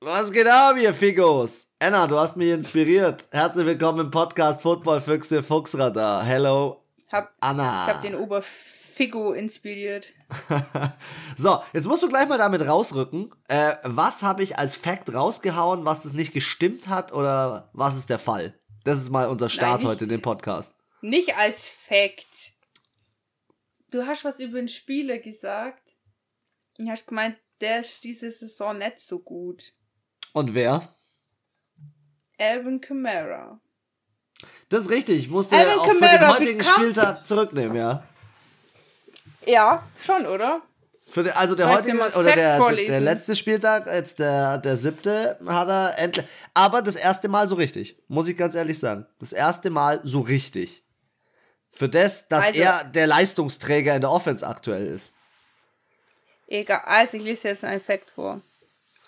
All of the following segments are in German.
Was geht ab, ihr Figos? Anna, du hast mich inspiriert. Herzlich willkommen im Podcast Football Füchse Fuchsradar. Hello, Hab, Anna. ich hab den Oberfigo inspiriert. so, jetzt musst du gleich mal damit rausrücken. Äh, was habe ich als Fact rausgehauen, was es nicht gestimmt hat oder was ist der Fall? Das ist mal unser Start nicht- heute in dem Podcast. Nicht als Fact. Du hast was über den Spieler gesagt. Du hast gemeint, der ist diese Saison nicht so gut. Und wer? Alvin Kamara. Das ist richtig. Ich musste Alvin auch für den Kamara heutigen Spieltag zurücknehmen, ja. Ja, schon, oder? Den, also der Soll ich heutige oder der, der, der letzte Spieltag, jetzt der, der siebte, hat er endlich. Aber das erste Mal so richtig, muss ich ganz ehrlich sagen. Das erste Mal so richtig. Für das, dass Also- er der Leistungsträger in der Offense aktuell ist. Egal, also ich lese jetzt einen Fact vor.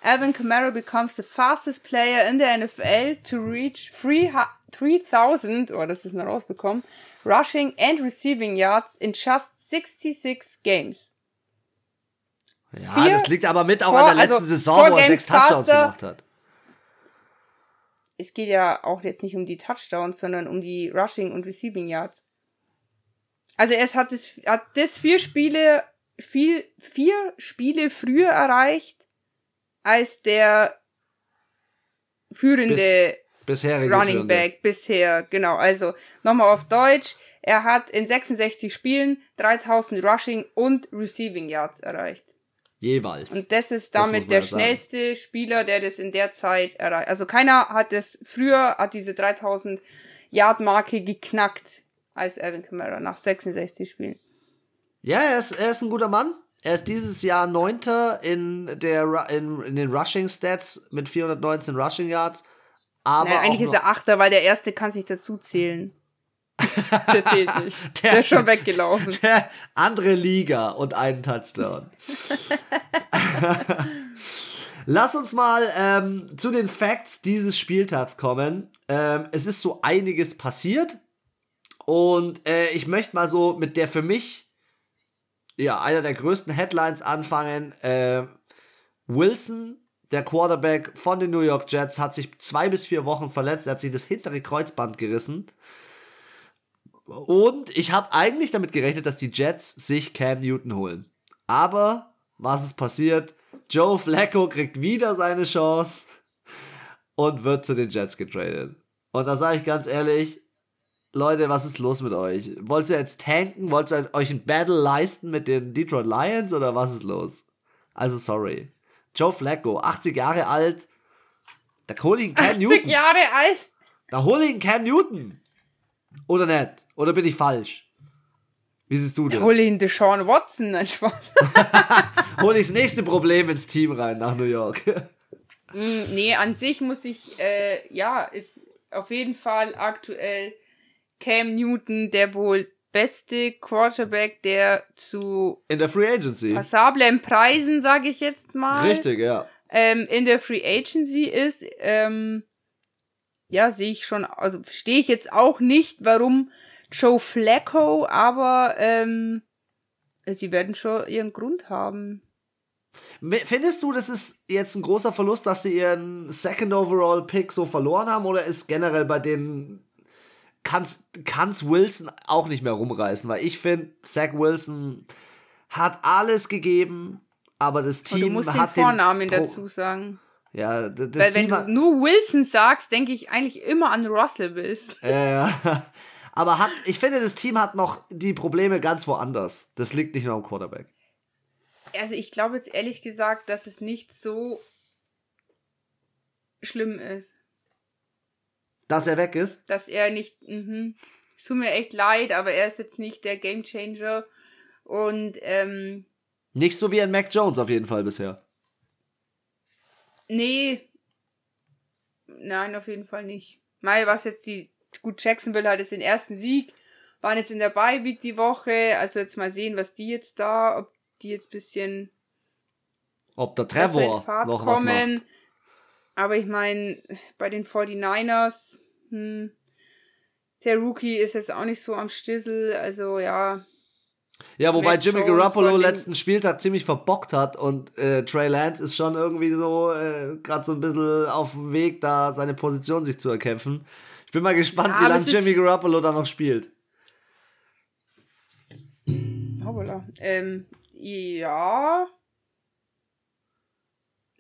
Alvin Kamara becomes the fastest player in the NFL to reach 3000, oh, das ist noch rausbekommen, rushing and receiving yards in just 66 games. Ja, Vier das liegt aber mit auch vor- an der letzten also Saison, wo er sechs Touchdowns gemacht hat. Es geht ja auch jetzt nicht um die Touchdowns, sondern um die rushing und receiving yards. Also es hat das, hat das vier Spiele, viel, vier Spiele früher erreicht als der führende Bisherige Running. Back bisher, genau. Also nochmal auf Deutsch. Er hat in 66 Spielen 3000 Rushing und Receiving Yards erreicht. Jeweils. Und das ist Das damit man der sagen. schnellste Spieler, der das in der Zeit erreicht. Also keiner hat das früher, hat diese 3000 Yard Marke geknackt als Alvin Kamara nach 66 Spielen. Ja, er ist, er ist ein guter Mann. Er ist dieses Jahr Neunter in, der, in, in den Rushing Stats mit 419 Rushing Yards. Aber auch eigentlich ist er Achter, weil der Erste kann sich dazu zählen. der zählt nicht. Der Der, ist schon weggelaufen. der andere Liga und einen Touchdown. Lass uns mal ähm, zu den Facts dieses Spieltags kommen. Ähm, es ist so einiges passiert und äh, ich möchte mal so mit der für mich ja einer der größten Headlines anfangen. Äh, Wilson, der Quarterback von den New York Jets, hat sich zwei bis vier Wochen verletzt. Er hat sich das hintere Kreuzband gerissen. Und ich habe eigentlich damit gerechnet, dass die Jets sich Cam Newton holen. Aber was ist passiert? Joe Flacco kriegt wieder seine Chance und wird zu den Jets getradet. Und da sage ich ganz ehrlich, Leute, was ist los mit euch? Wollt ihr jetzt tanken? Wollt ihr euch ein Battle leisten mit den Detroit Lions oder was ist los? Also sorry. Joe Flacco, 80 Jahre alt. Da hol ich einen Cam 80 Newton. Jahre alt. Da hole ich einen Cam Newton. Oder nicht? Oder bin ich falsch? Wie siehst du das? Hol ihn Deshaun Watson, nein Spaß. Hol ich das nächste Problem ins Team rein nach New York. Mm, nee, an sich muss ich, äh, ja, ist auf jeden Fall aktuell Cam Newton der wohl beste Quarterback, der zu In der Free Agency. passablen Preisen, sage ich jetzt mal, Richtig, ja. ähm, in der Free Agency ist. Ähm, ja, sehe ich schon, also verstehe ich jetzt auch nicht, warum Joe Flacco, aber ähm, sie werden schon ihren Grund haben. Findest du, das ist jetzt ein großer Verlust, dass sie ihren Second Overall Pick so verloren haben? Oder ist generell bei denen kann's, kann's Wilson auch nicht mehr rumreißen? Weil ich finde, Zach Wilson hat alles gegeben, aber das Team du musst den hat Vornamen Pro- dazu sagen. Ja, das Weil wenn Team hat, du nur Wilson sagst, denke ich eigentlich immer an Russell Wilson. Äh, aber hat, ich finde, das Team hat noch die Probleme ganz woanders. Das liegt nicht nur am Quarterback. Also ich glaube jetzt ehrlich gesagt, dass es nicht so schlimm ist. Dass er weg ist? Dass er nicht, mhm, es tut mir echt leid, aber er ist jetzt nicht der Gamechanger. Und, ähm, Nicht so wie ein Mac Jones auf jeden Fall bisher. nee. Nein, auf jeden Fall nicht. Mal was jetzt die, gut, Jacksonville hat jetzt den ersten Sieg, waren jetzt in der Bye Week die Woche, also jetzt mal sehen, was die jetzt da, ob die jetzt bisschen Ob der Trevor noch was kommen. macht. Aber ich meine, bei den 49ers, hm, der Rookie ist jetzt auch nicht so am Stissel. Also ja, Ja, wobei Matt Jimmy Jones Garoppolo letzten Spieltag ziemlich verbockt hat und äh, Trey Lance ist schon irgendwie so äh, gerade so ein bisschen auf dem Weg, da seine Position sich zu erkämpfen. Ich bin mal gespannt, Ja, wie lange Jimmy Garoppolo da noch spielt. Hoppala. Ähm, ja.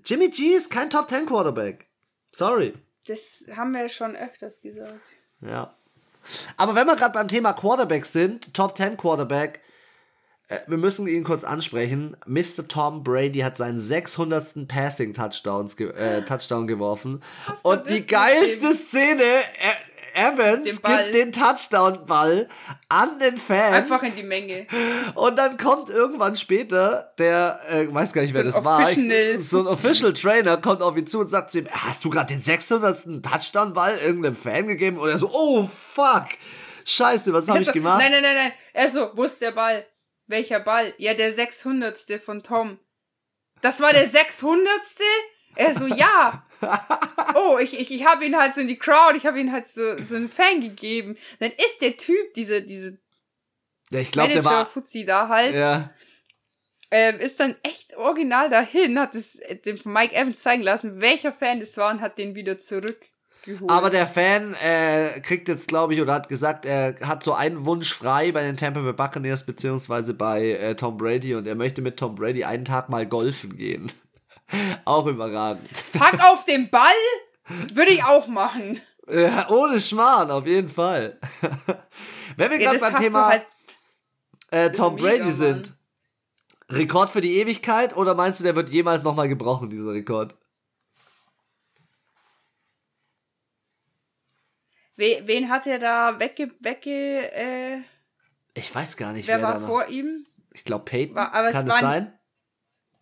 Jimmy G ist kein Top 10 Quarterback. Sorry. Das haben wir schon öfters gesagt. Ja. Aber wenn wir gerade beim Thema Quarterback sind, Top 10 Quarterback, äh, wir müssen ihn kurz ansprechen. Mr. Tom Brady hat seinen 600. Passing ge äh, Touchdown geworfen. Und die geilste dem- Szene, Evans Den gibt den Touchdown-Ball an den Fan. Einfach in die Menge. Und dann kommt irgendwann später der, äh, weiß gar nicht, wer So das war, ich, so ein Official Trainer kommt auf ihn zu und sagt zu ihm, hast du gerade den 600. Touchdown-Ball irgendeinem Fan gegeben? Und er so, oh fuck, scheiße, was habe ich gemacht? Nein, nein, nein, nein. Er so, wo ist der Ball? Welcher Ball? Ja, der 600. von Tom. Das war der 600. Er so, ja. Oh, ich, ich, ich habe ihn halt so in die Crowd, ich habe ihn halt so, so einen Fan gegeben. Dann ist der Typ, diese, diese Ja, ich glaube, der war, Manager-Fuzzi da halt, ja, ähm, ist dann echt original dahin, hat es äh, dem von Mike Evans zeigen lassen, welcher Fan das war und hat den wieder zurückgeholt. aber der Fan äh, kriegt jetzt, glaube ich, oder hat gesagt, er hat so einen Wunsch frei bei den Tampa Bay Buccaneers beziehungsweise bei äh, Tom Brady und er möchte mit Tom Brady einen Tag mal golfen gehen. Auch überragend. Pack auf den Ball würde ich auch machen. Ja, ohne Schmarrn, auf jeden Fall. Wenn wir gerade beim Thema halt äh, Tom mega, Brady Mann. sind, Rekord für die Ewigkeit oder meinst du, der wird jemals nochmal gebrochen, dieser Rekord? We wen hat er da wegge... wegge äh, Ich weiß gar nicht, wer wer, war vor ihm? Ich glaube, Peyton. War- aber es Kann war es ein-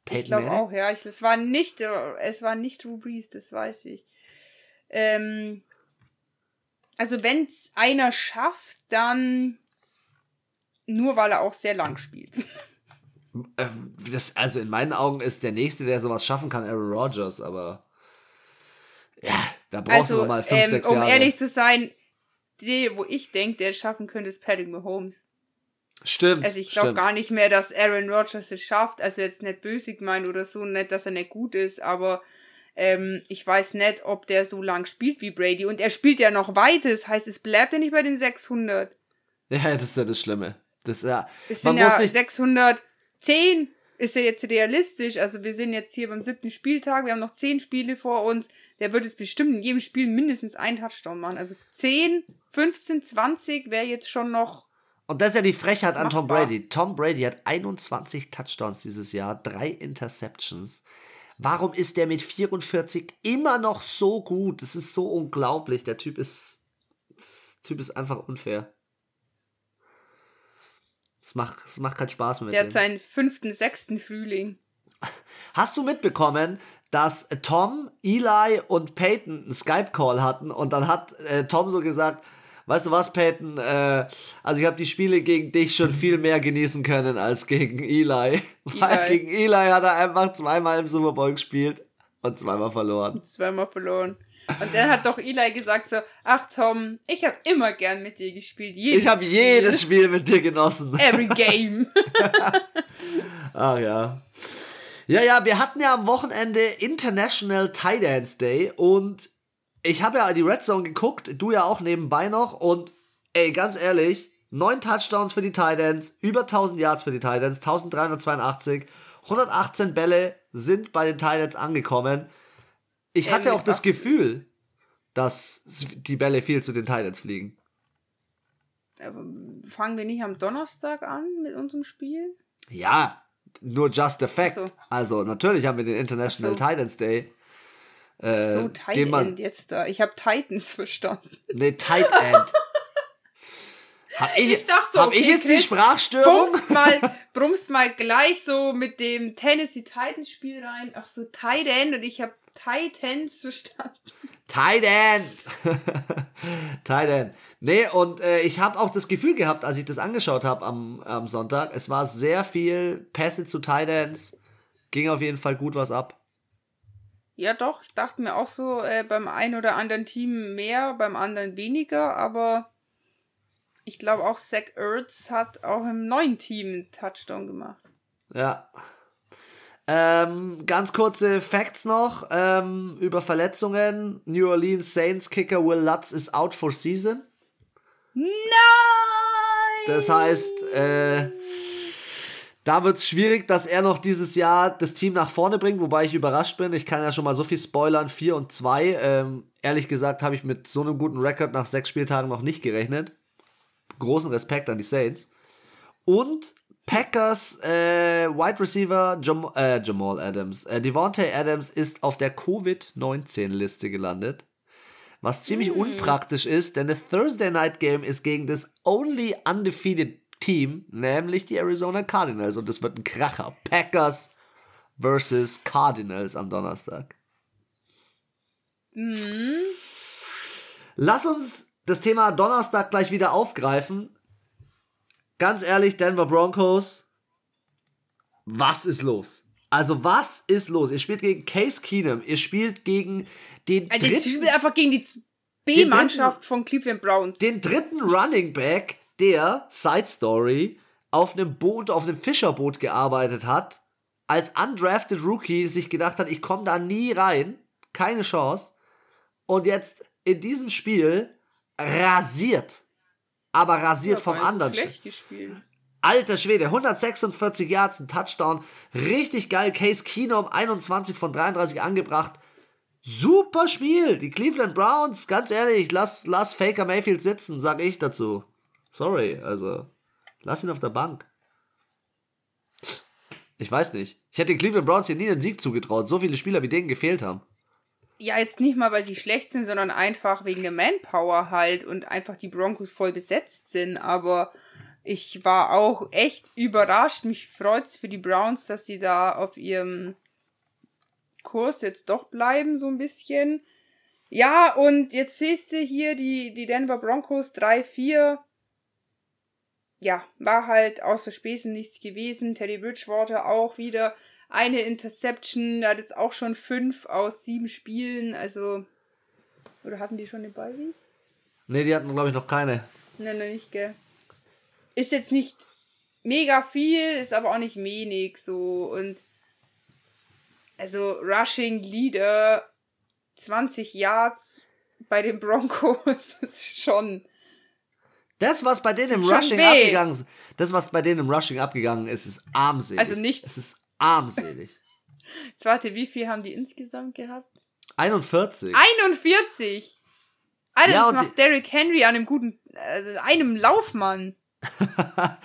sein? Ich glaube auch, ja. Ich, es war nicht, äh, es war nicht Drew Brees, das weiß ich. Ähm, also wenn es einer schafft, dann nur weil er auch sehr lang spielt. Äh, das, also in meinen Augen ist der Nächste, der sowas schaffen kann, Aaron Rodgers, aber ja, da brauchst du Also, noch mal 5, ähm, 6 um Jahre. ehrlich zu sein, die, wo ich denke, der es schaffen könnte, ist Patrick Mahomes. Stimmt, Also ich glaube gar nicht mehr, dass Aaron Rodgers es schafft. Also jetzt nicht böse gemeint oder so, nicht, dass er nicht gut ist, aber ähm, ich weiß nicht, ob der so lang spielt wie Brady. Und er spielt ja noch weiter, das heißt, es bleibt ja nicht bei den 600. Ja, das ist ja das Schlimme. Das, ja, Es sind ja nicht, 610. Ist ja jetzt realistisch. Also wir sind jetzt hier beim siebten Spieltag. Wir haben noch 10 Spiele vor uns. Der wird jetzt bestimmt in jedem Spiel mindestens einen Touchdown machen. Also 10, 15, 20 wäre jetzt schon noch Und das ist ja die Frechheit an Tom. Brady. Tom Brady hat 21 Touchdowns dieses Jahr, drei Interceptions. Warum ist der mit 44 immer noch so gut? Das ist so unglaublich. Der Typ ist, der Typ ist einfach unfair. Es macht, es macht keinen Spaß mehr Der dem. hat seinen fünften, sechsten Frühling. Hast du mitbekommen, dass Tom, Eli und Peyton einen Skype-Call hatten und dann hat äh, Tom so gesagt, weißt du was, Peyton, äh, also ich habe die Spiele gegen dich schon viel mehr genießen können als gegen Eli. Weil gegen Eli hat er einfach zweimal im Super Bowl gespielt und zweimal verloren. Zweimal verloren. Und dann hat doch Eli gesagt so, ach Tom, ich habe immer gern mit dir gespielt. Jedes Ich habe jedes Spiel mit dir genossen. Every game. Ach ja. Ja, ja, wir hatten ja am Wochenende International Tie Dance Day und ich habe ja die Red Zone geguckt, du ja auch nebenbei noch und ey, ganz ehrlich, neun Touchdowns für die Titans, über 1000 Yards für die Titans, 1382, 118 Bälle sind bei den Titans angekommen. Ich hatte auch das? Gefühl, dass die Bälle viel zu den Titans fliegen. Aber fangen wir nicht am Donnerstag an mit unserem Spiel? Ja, nur just a fact. So. Also, natürlich haben wir den International so. Titans Day. Äh, So, den Tight man, End jetzt da. Ich habe Titans verstanden. Nee, Tight End. Hab ich, Ich dachte so, hab okay, ich jetzt die Chris, Sprachstörung? Brummst mal, brummst mal gleich so mit dem Tennessee Titans Spiel rein. Ach so, Tight End und ich habe Titans verstanden. Tight End. Tight End. Nee, und äh, ich habe auch das Gefühl gehabt, als ich das angeschaut habe am, am Sonntag, es war sehr viel Pässe zu Tight Ends. Ging auf jeden Fall gut was ab. Ja, doch, ich dachte mir auch so, äh, beim einen oder anderen Team mehr, beim anderen weniger, aber ich glaube auch Zach Ertz hat auch im neuen Team einen Touchdown gemacht. Ja. Ähm, ganz kurze Facts noch ähm, über Verletzungen. New Orleans Saints Kicker Will Lutz ist out for season. Nein! Das heißt, äh, da wird es schwierig, dass er noch dieses Jahr das Team nach vorne bringt, wobei ich überrascht bin. Ich kann ja schon mal so viel spoilern, 4 und 2. Ähm, ehrlich gesagt habe ich mit so einem guten Rekord nach sechs Spieltagen noch nicht gerechnet. Großen Respekt an die Saints. Und Packers äh, Wide Receiver Jam äh, Jamal Adams. Äh, Devontae Adams ist auf der Covid-19-Liste gelandet. Was ziemlich Hm. unpraktisch ist, denn das Thursday Night Game ist gegen das only undefeated Team, nämlich die Arizona Cardinals. Und das wird ein Kracher. Packers versus Cardinals am Donnerstag. Mhm. Lass uns das Thema Donnerstag gleich wieder aufgreifen. Ganz ehrlich, Denver Broncos, was ist los? Also, was ist los? Ihr spielt gegen Case Keenum, ihr spielt gegen den Also, ich dritten, spiele einfach gegen die B-Mannschaft von Cleveland Browns. den dritten Running Back, der, Side Story, auf einem Boot, auf einem Fischerboot gearbeitet hat, als undrafted Rookie sich gedacht hat, ich komme da nie rein, keine Chance, und jetzt in diesem Spiel rasiert. Aber rasiert Ja, vom anderen. Schlecht gespielt. Alter Schwede, 146 Yards, ein Touchdown. Richtig geil. Case Keenum, 21 von 33 angebracht. Super Spiel. Die Cleveland Browns, ganz ehrlich, lass, lass Faker Mayfield sitzen, sag ich dazu. Sorry, also, lass ihn auf der Bank. Ich weiß nicht. Ich hätte den Cleveland Browns hier nie einen Sieg zugetraut. So viele Spieler wie denen gefehlt haben. Ja, jetzt nicht mal, weil sie schlecht sind, sondern einfach wegen der Manpower halt und einfach die Broncos voll besetzt sind. Aber ich war auch echt überrascht. Mich freut's für die Browns, dass sie da auf ihrem Kurs jetzt doch bleiben, so ein bisschen. Ja, und jetzt siehst du hier die, die Denver Broncos 3-4. Ja, war halt außer Späßen nichts gewesen. Teddy Bridgewater auch wieder eine Interception. Er hat jetzt auch schon fünf aus sieben Spielen. Also, oder hatten die schon eine Bye Ne, die hatten, glaube ich, noch keine. Nein, nein, nicht, gell. Ist jetzt nicht mega viel, ist aber auch nicht wenig so. Und also Rushing Leader 20 Yards bei den Broncos ist schon. Das, was bei denen im Schon Rushing weh. abgegangen ist, das, was bei denen im Rushing abgegangen ist, ist armselig. Also nichts. Es ist armselig. Jetzt warte, wie viel haben die insgesamt gehabt? 41. 41! Alter, Ja, das macht Derrick Henry an einem guten, äh, einem Laufmann.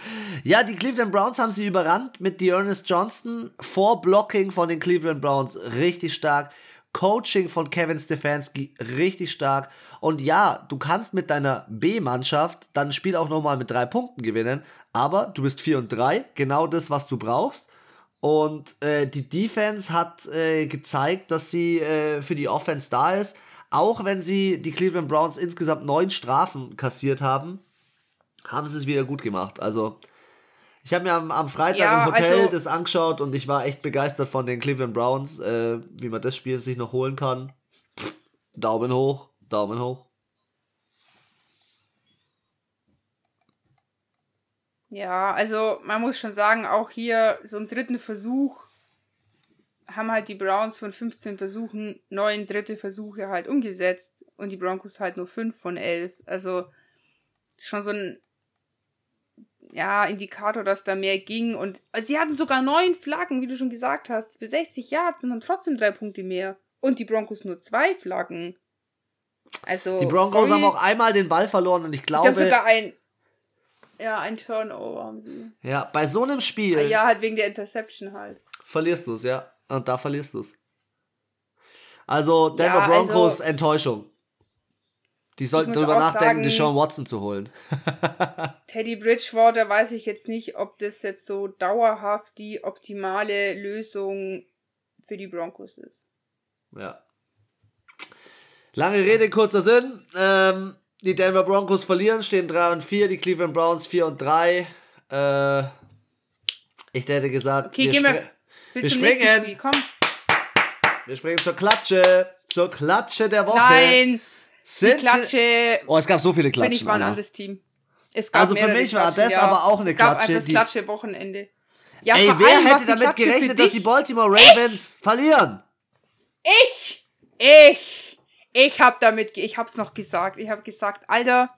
Ja, die Cleveland Browns haben sie überrannt mit Dearness Johnston. Vorblocking von den Cleveland Browns richtig stark. Coaching von Kevin Stefanski richtig stark. Und ja, du kannst mit deiner B-Mannschaft dann ein Spiel auch nochmal mit drei Punkten gewinnen. Aber du bist 4 und 3, genau das, was du brauchst. Und äh, die Defense hat äh, gezeigt, dass sie äh, für die Offense da ist. Auch wenn sie die Cleveland Browns insgesamt neun Strafen kassiert haben, haben sie es wieder gut gemacht. Also, ich habe mir am, am Freitag Ja, im Hotel also- das angeschaut und ich war echt begeistert von den Cleveland Browns, äh, wie man das Spiel sich noch holen kann. Pff, Daumen hoch, Daumen hoch. Ja, also man muss schon sagen, auch hier so im dritten Versuch haben halt die Browns von 15 Versuchen neun dritte Versuche halt umgesetzt und die Broncos halt nur fünf von elf. Also ist schon so ein ja, Indikator, dass da mehr ging und also sie hatten sogar neun Flaggen, wie du schon gesagt hast, für 60 Yards und haben trotzdem drei Punkte mehr. Und die Broncos nur zwei Flaggen. Also Die Broncos sorry, haben auch einmal den Ball verloren und ich die haben glaube, sogar ein ja, ein Turnover haben sie. ja, bei so einem Spiel Ja, halt wegen der Interception halt. verlierst du es, ja. Und da verlierst du es. Also, Denver Ja, Broncos also- Enttäuschung. Die sollten drüber nachdenken, sagen- Deshaun Watson zu holen. Teddy Bridgewater weiß ich jetzt nicht, ob das jetzt so dauerhaft die optimale Lösung für die Broncos ist. Ja. Lange Rede, kurzer Sinn. Ähm, die Denver Broncos verlieren, stehen 3 und 4, die Cleveland Browns 4 und 3. Äh, ich hätte gesagt, Okay, wir, wir, wir springen. Spiel. Wir springen zur Klatsche. Zur Klatsche der Woche. Nein, Sind sie- Klatsche, Oh, es gab so viele finde ich, Klatschen. war ein Anna. anderes Team. Es gab Also für mich war Klatschen, das aber auch eine es gab Klatsche, das die- Klatsche-Wochenende. Ja, Ey, wer allem, hätte die damit gerechnet, dass die Baltimore Ravens verlieren? Ich, ich, ich hab damit, ich hab's noch gesagt. Ich hab gesagt, Alter,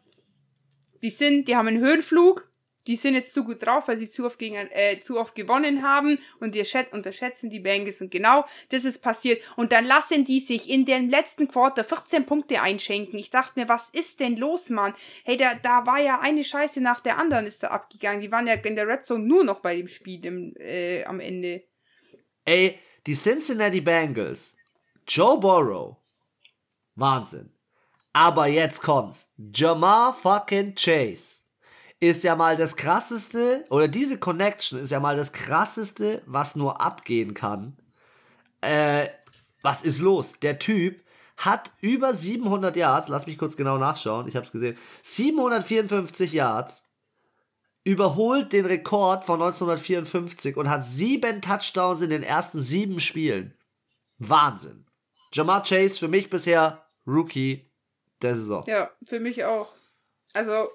die sind, die haben einen Höhenflug, die sind jetzt zu gut drauf, weil sie zu oft gegen, äh, zu oft gewonnen haben und schät- unterschätzen die Bengals und genau das ist passiert. Und dann lassen die sich in dem letzten Quarter 14 Punkte einschenken. Ich dachte mir, was ist denn los, Mann? Hey, da, da war ja eine Scheiße nach der anderen ist da abgegangen. Die waren ja in der Red Zone nur noch bei dem Spiel im, äh, am Ende. Ey, die Cincinnati Bengals, Joe Burrow, Wahnsinn. Aber jetzt kommt's. Jamar fucking Chase ist ja mal das krasseste, oder diese Connection ist ja mal das krasseste, was nur abgehen kann. Äh, was ist los? Der Typ hat über 700 Yards, lass mich kurz genau nachschauen, ich hab's gesehen, 754 Yards, überholt den Rekord von 1954 und hat sieben Touchdowns in den ersten sieben Spielen. Wahnsinn. Jamar Chase für mich bisher Rookie der Saison. Ja, für mich auch. Also,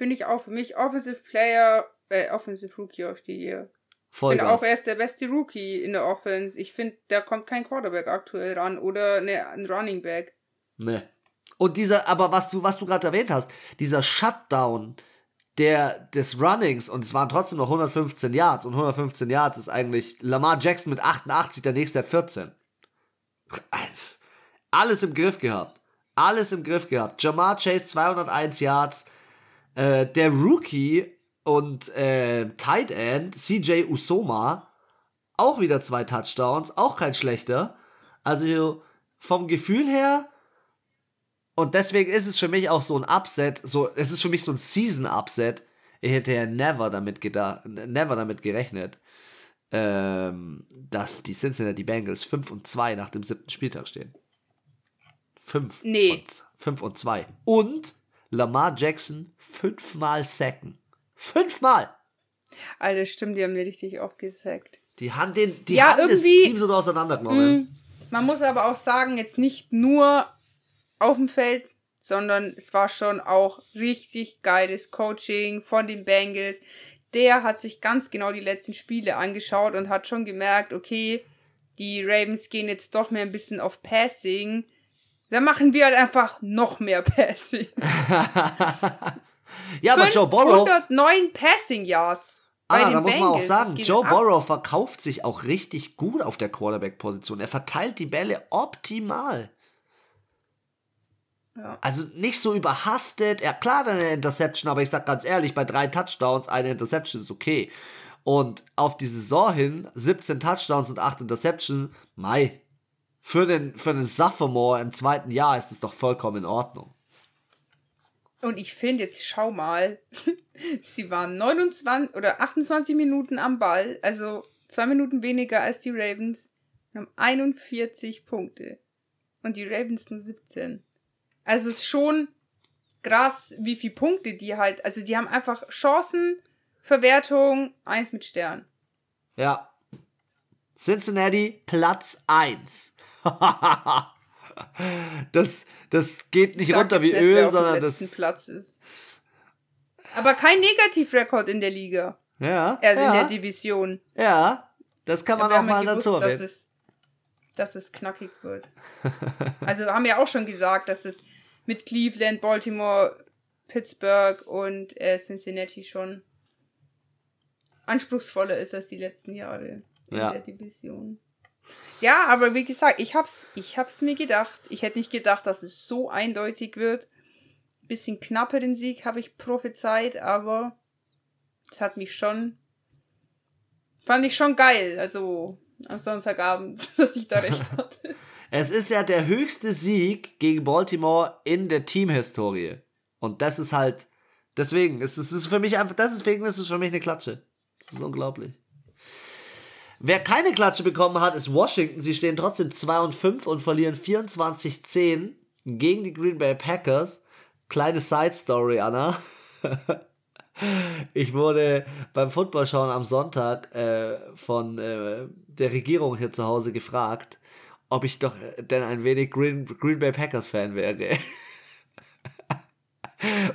finde ich auch für mich Offensive Player, äh, Offensive Rookie of the Year. Ich finde auch, er ist der beste Rookie in der Offense. Ich finde, da kommt kein Quarterback aktuell ran oder ne, ein Running Back. Ne. Und dieser, aber was du, was du gerade erwähnt hast, dieser Shutdown der, des Runnings und es waren trotzdem noch 115 Yards und 115 Yards ist eigentlich Lamar Jackson mit 88, der nächste hat 14. Alles, alles im Griff gehabt. Alles im Griff gehabt. Jamar Chase 201 Yards. Äh, der Rookie und äh, Tight End CJ Usoma auch wieder zwei Touchdowns, auch kein schlechter. Also vom Gefühl her und deswegen ist es für mich auch so ein Upset, so es ist für mich so ein Season Upset. Ich hätte ja never damit gedacht, never damit gerechnet, ähm, dass die Cincinnati Bengals 5 und 2 nach dem siebten Spieltag stehen. 5 Nee. und 5 und 2 und Lamar Jackson fünfmal sacken. Fünfmal. Alter, stimmt, die haben mir richtig aufgesackt. Die haben den die Ja, haben das Team so auseinandergenommen. Man muss aber auch sagen, jetzt nicht nur auf dem Feld, sondern es war schon auch richtig geiles Coaching von den Bengals. Der hat sich ganz genau die letzten Spiele angeschaut und hat schon gemerkt, okay, die Ravens gehen jetzt doch mehr ein bisschen auf Passing. Dann machen wir halt einfach noch mehr Passing. Ja, aber Joe Burrow 509 Passing Yards. Ah, da muss man auch sagen, Joe ab. Burrow verkauft sich auch richtig gut auf der Quarterback-Position. Er verteilt die Bälle optimal. Ja. Also nicht so überhastet. Er klar dann eine Interception, aber ich sag ganz ehrlich, bei drei Touchdowns eine Interception ist okay. Und auf die Saison hin 17 Touchdowns und 8 Interceptions, mei. Für den, für den Sophomore im zweiten Jahr ist es doch vollkommen in Ordnung. Und ich finde, jetzt schau mal, sie waren 29 oder 28 Minuten am Ball, also zwei Minuten weniger als die Ravens, und haben 41 Punkte. Und die Ravens nur 17. Also es ist schon krass, wie viele Punkte die halt, also die haben einfach Chancen, Verwertung, eins mit Stern. Ja. Cincinnati Platz 1. das, das geht nicht runter wie nicht, Öl, sondern das. Platz ist. Aber kein Negativrekord in der Liga. Ja, Also in der ja, Division. ja, das kann man wir auch ja mal gewusst, dazu dass erwähnen. es, dass es knackig wird. also haben ja auch schon gesagt, dass es mit Cleveland, Baltimore, Pittsburgh und äh, Cincinnati schon anspruchsvoller ist als die letzten Jahre in Ja. der Division. Ja, aber wie gesagt, ich hab's, ich hab's mir gedacht. Ich hätte nicht gedacht, dass es so eindeutig wird. Bisschen knapper den Sieg habe ich prophezeit, aber es hat mich schon, fand ich schon geil. Also am Sonntagabend, dass ich da recht hatte. Es ist ja der höchste Sieg gegen Baltimore in der Teamhistorie. Und das ist halt, deswegen, es ist, es ist für mich einfach, deswegen ist es für mich eine Klatsche. Das ist unglaublich. Wer keine Klatsche bekommen hat, ist Washington. Sie stehen trotzdem 2 und 5 und verlieren 24-10 gegen die Green Bay Packers. Kleine Side Story, Anna. Ich wurde beim Footballschauen am Sonntag äh, von äh, der Regierung hier zu Hause gefragt, ob ich doch denn ein wenig Green, Green Bay Packers Fan wäre.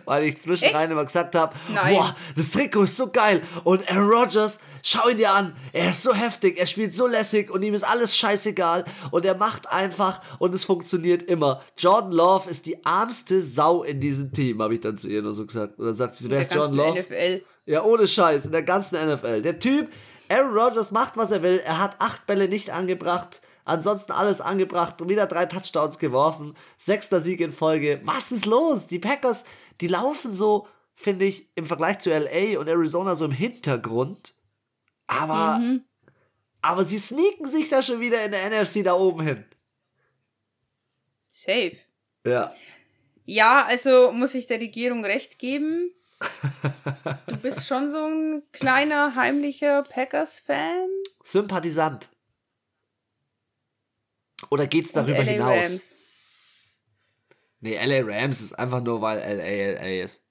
weil ich zwischenrein immer gesagt habe, boah, das Trikot ist so geil und Aaron Rodgers, schau ihn dir an, er ist so heftig, er spielt so lässig und ihm ist alles scheißegal und er macht einfach und es funktioniert immer. Jordan Love ist die armste Sau in diesem Team, habe ich dann zu ihr nur so gesagt. Und dann sagt sie, wer ist Jordan Love? NFL. Ja, ohne Scheiß, in der ganzen NFL. Der Typ, Aaron Rodgers macht, was er will. Er hat acht Bälle nicht angebracht. Ansonsten alles angebracht und wieder drei Touchdowns geworfen. Sechster Sieg in Folge. Was ist los? Die Packers, die laufen so, finde ich, im Vergleich zu LA und Arizona so im Hintergrund. Aber, aber sie sneaken sich da schon wieder in der NFC da oben hin. Safe. Ja. Ja, also muss ich der Regierung recht geben. Du bist schon so ein kleiner, heimlicher Packers-Fan. Sympathisant. Oder geht's Und darüber LA hinaus? Rams. Nee, LA Rams ist einfach nur, weil LA LA ist.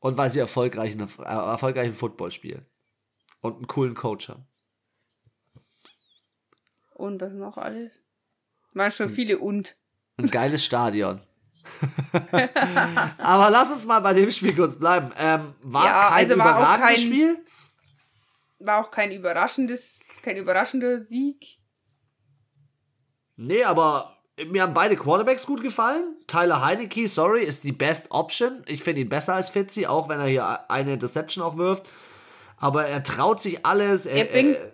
Und weil sie erfolgreichen, äh, erfolgreichen Football spielen. Und einen coolen Coach haben. Und was noch alles? Waren Hm. schon viele und. Ein geiles Stadion. Aber lass uns mal bei dem Spiel kurz bleiben. Ähm, war Ja, kein also war überragendes kein- Spiel. War auch kein überraschendes, kein überraschender Sieg. Nee, aber mir haben beide Quarterbacks gut gefallen. Tyler Heineke, sorry, ist die best option. Ich finde ihn besser als Fitzy, auch wenn er hier eine Interception auch wirft. Aber er traut sich alles. Er, Er bringt- er,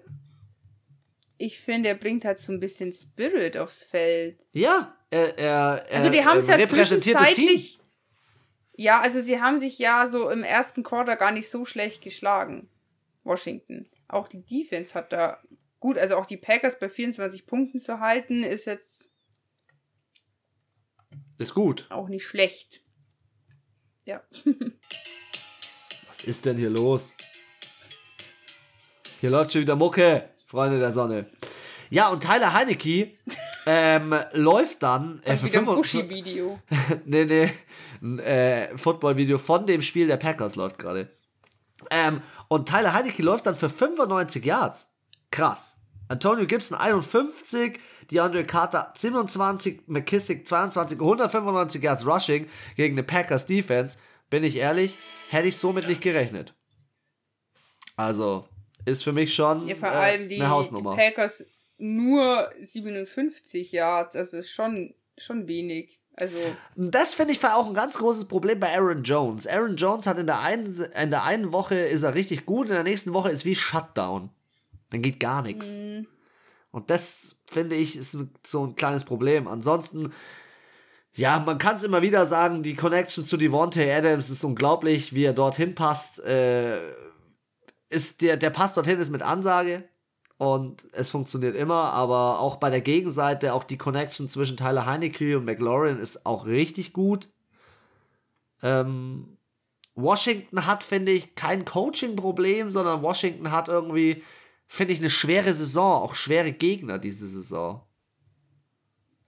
Ich finde, er bringt halt so ein bisschen Spirit aufs Feld. ja, er, er, Also die haben es ja repräsentiert das Team. Ja, also sie haben sich ja so im ersten Quarter gar nicht so schlecht geschlagen. Washington. Auch die Defense hat da gut, also auch die Packers bei 24 Punkten zu halten, ist jetzt Ist gut. auch nicht schlecht. Ja. Was ist denn hier los? Hier läuft schon wieder Mucke, Freunde der Sonne. Ja, und Tyler Heineke ähm, läuft dann äh, für Wieder ein 55 Buschi-Video. nee, nee, ein äh, Football-Video von dem Spiel der Packers läuft gerade. Ähm, und Tyler Heineke läuft dann für 95 Yards. Krass. Antonio Gibson 51, DeAndre Carter 27, McKissick 22, 195 Yards Rushing gegen eine Packers Defense. Bin ich ehrlich, hätte ich somit nicht gerechnet. Also, ist für mich schon Ja, vor äh, allem die eine Hausnummer. Packers nur 57 Yards, also ist schon, schon wenig. Also, Das finde ich war auch ein ganz großes Problem bei Aaron Jones. Aaron Jones hat in der einen, in der einen Woche ist er richtig gut, in der nächsten Woche ist wie Shutdown. Dann geht gar nichts. Und das finde ich ist so ein kleines Problem. Ansonsten, ja, man kann es immer wieder sagen, die Connection zu Devontae Adams ist unglaublich, wie er dorthin passt. Äh, ist der, der Pass dorthin ist mit Ansage und es funktioniert immer, aber auch bei der Gegenseite, auch die Connection zwischen Tyler Heineke und McLaurin ist auch richtig gut. Ähm, Washington hat, finde ich, kein Coaching-Problem, sondern Washington hat irgendwie, finde ich, eine schwere Saison, auch schwere Gegner diese Saison.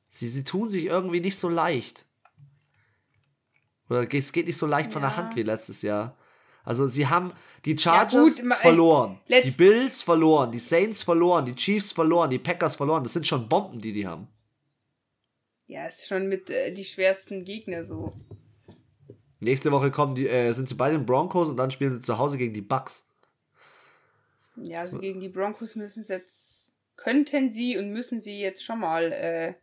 Sie, sie tun sich irgendwie nicht so leicht. Oder es geht nicht so leicht von der Ja. Hand wie letztes Jahr. Also sie haben die Chargers gut, ma- ey, verloren, let's- die Bills verloren, die Saints verloren, die Chiefs verloren, die Packers verloren. Das sind schon Bomben, die die haben. ja, ist schon mit äh, die schwersten Gegner so. Nächste Woche kommen die, äh, sind sie bei den Broncos und dann spielen sie zu Hause gegen die Bucks. Ja, also gegen die Broncos müssen sie jetzt, könnten sie und müssen sie jetzt schon mal äh,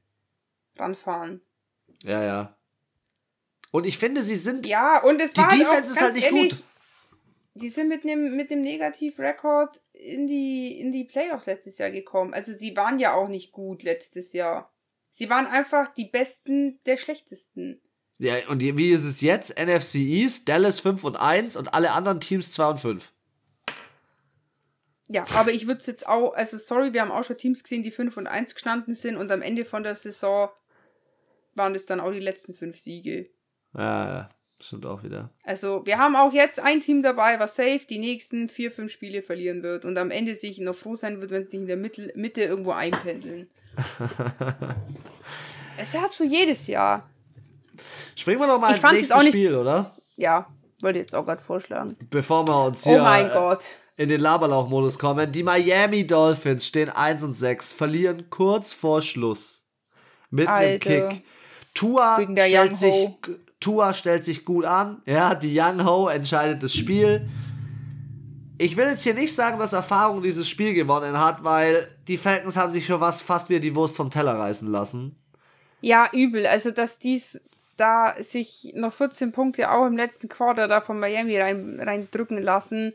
ranfahren. Ja, ja. Und ich finde, sie sind. Ja, und es Die war halt Defense auch, ist halt nicht ehrlich, gut. Die sind mit dem mit dem Negativrekord in die in die Playoffs letztes Jahr gekommen. Also sie waren ja auch nicht gut letztes Jahr. Sie waren einfach die besten der schlechtesten. Ja, und die- wie ist es jetzt? NFC East, Dallas 5 und 1 und alle anderen Teams 2 und 5. Ja, aber ich würde es jetzt auch, also sorry, wir haben auch schon Teams gesehen, die 5 und 1 gestanden sind und am Ende von der Saison waren es dann auch die letzten fünf Siege. Ja, ja, stimmt auch wieder. Also, wir haben auch jetzt ein Team dabei, was safe die nächsten vier, fünf Spiele verlieren wird und am Ende sich noch froh sein wird, wenn sie sich in der Mitte, Mitte irgendwo einpendeln. es hat so jedes Jahr. Springen wir doch mal Ich ins nächste auch nicht- Spiel, oder? Ja, wollte jetzt auch gerade vorschlagen. Bevor wir uns Oh hier mein äh, Gott. In den Laberlauch-Modus kommen. Die Miami Dolphins stehen 1 und 6, verlieren kurz vor Schluss. Mit einem Alter. Kick. Tua stellt, sich. Tua stellt sich gut an. Ja, die Young Ho entscheidet das Spiel. Ich will jetzt hier nicht sagen, dass Erfahrung dieses Spiel gewonnen hat, weil die Falcons haben sich schon was fast wie die Wurst vom Teller reißen lassen. Ja, übel. Also, dass dies da sich noch 14 Punkte auch im letzten Quarter da von Miami rein, reindrücken lassen.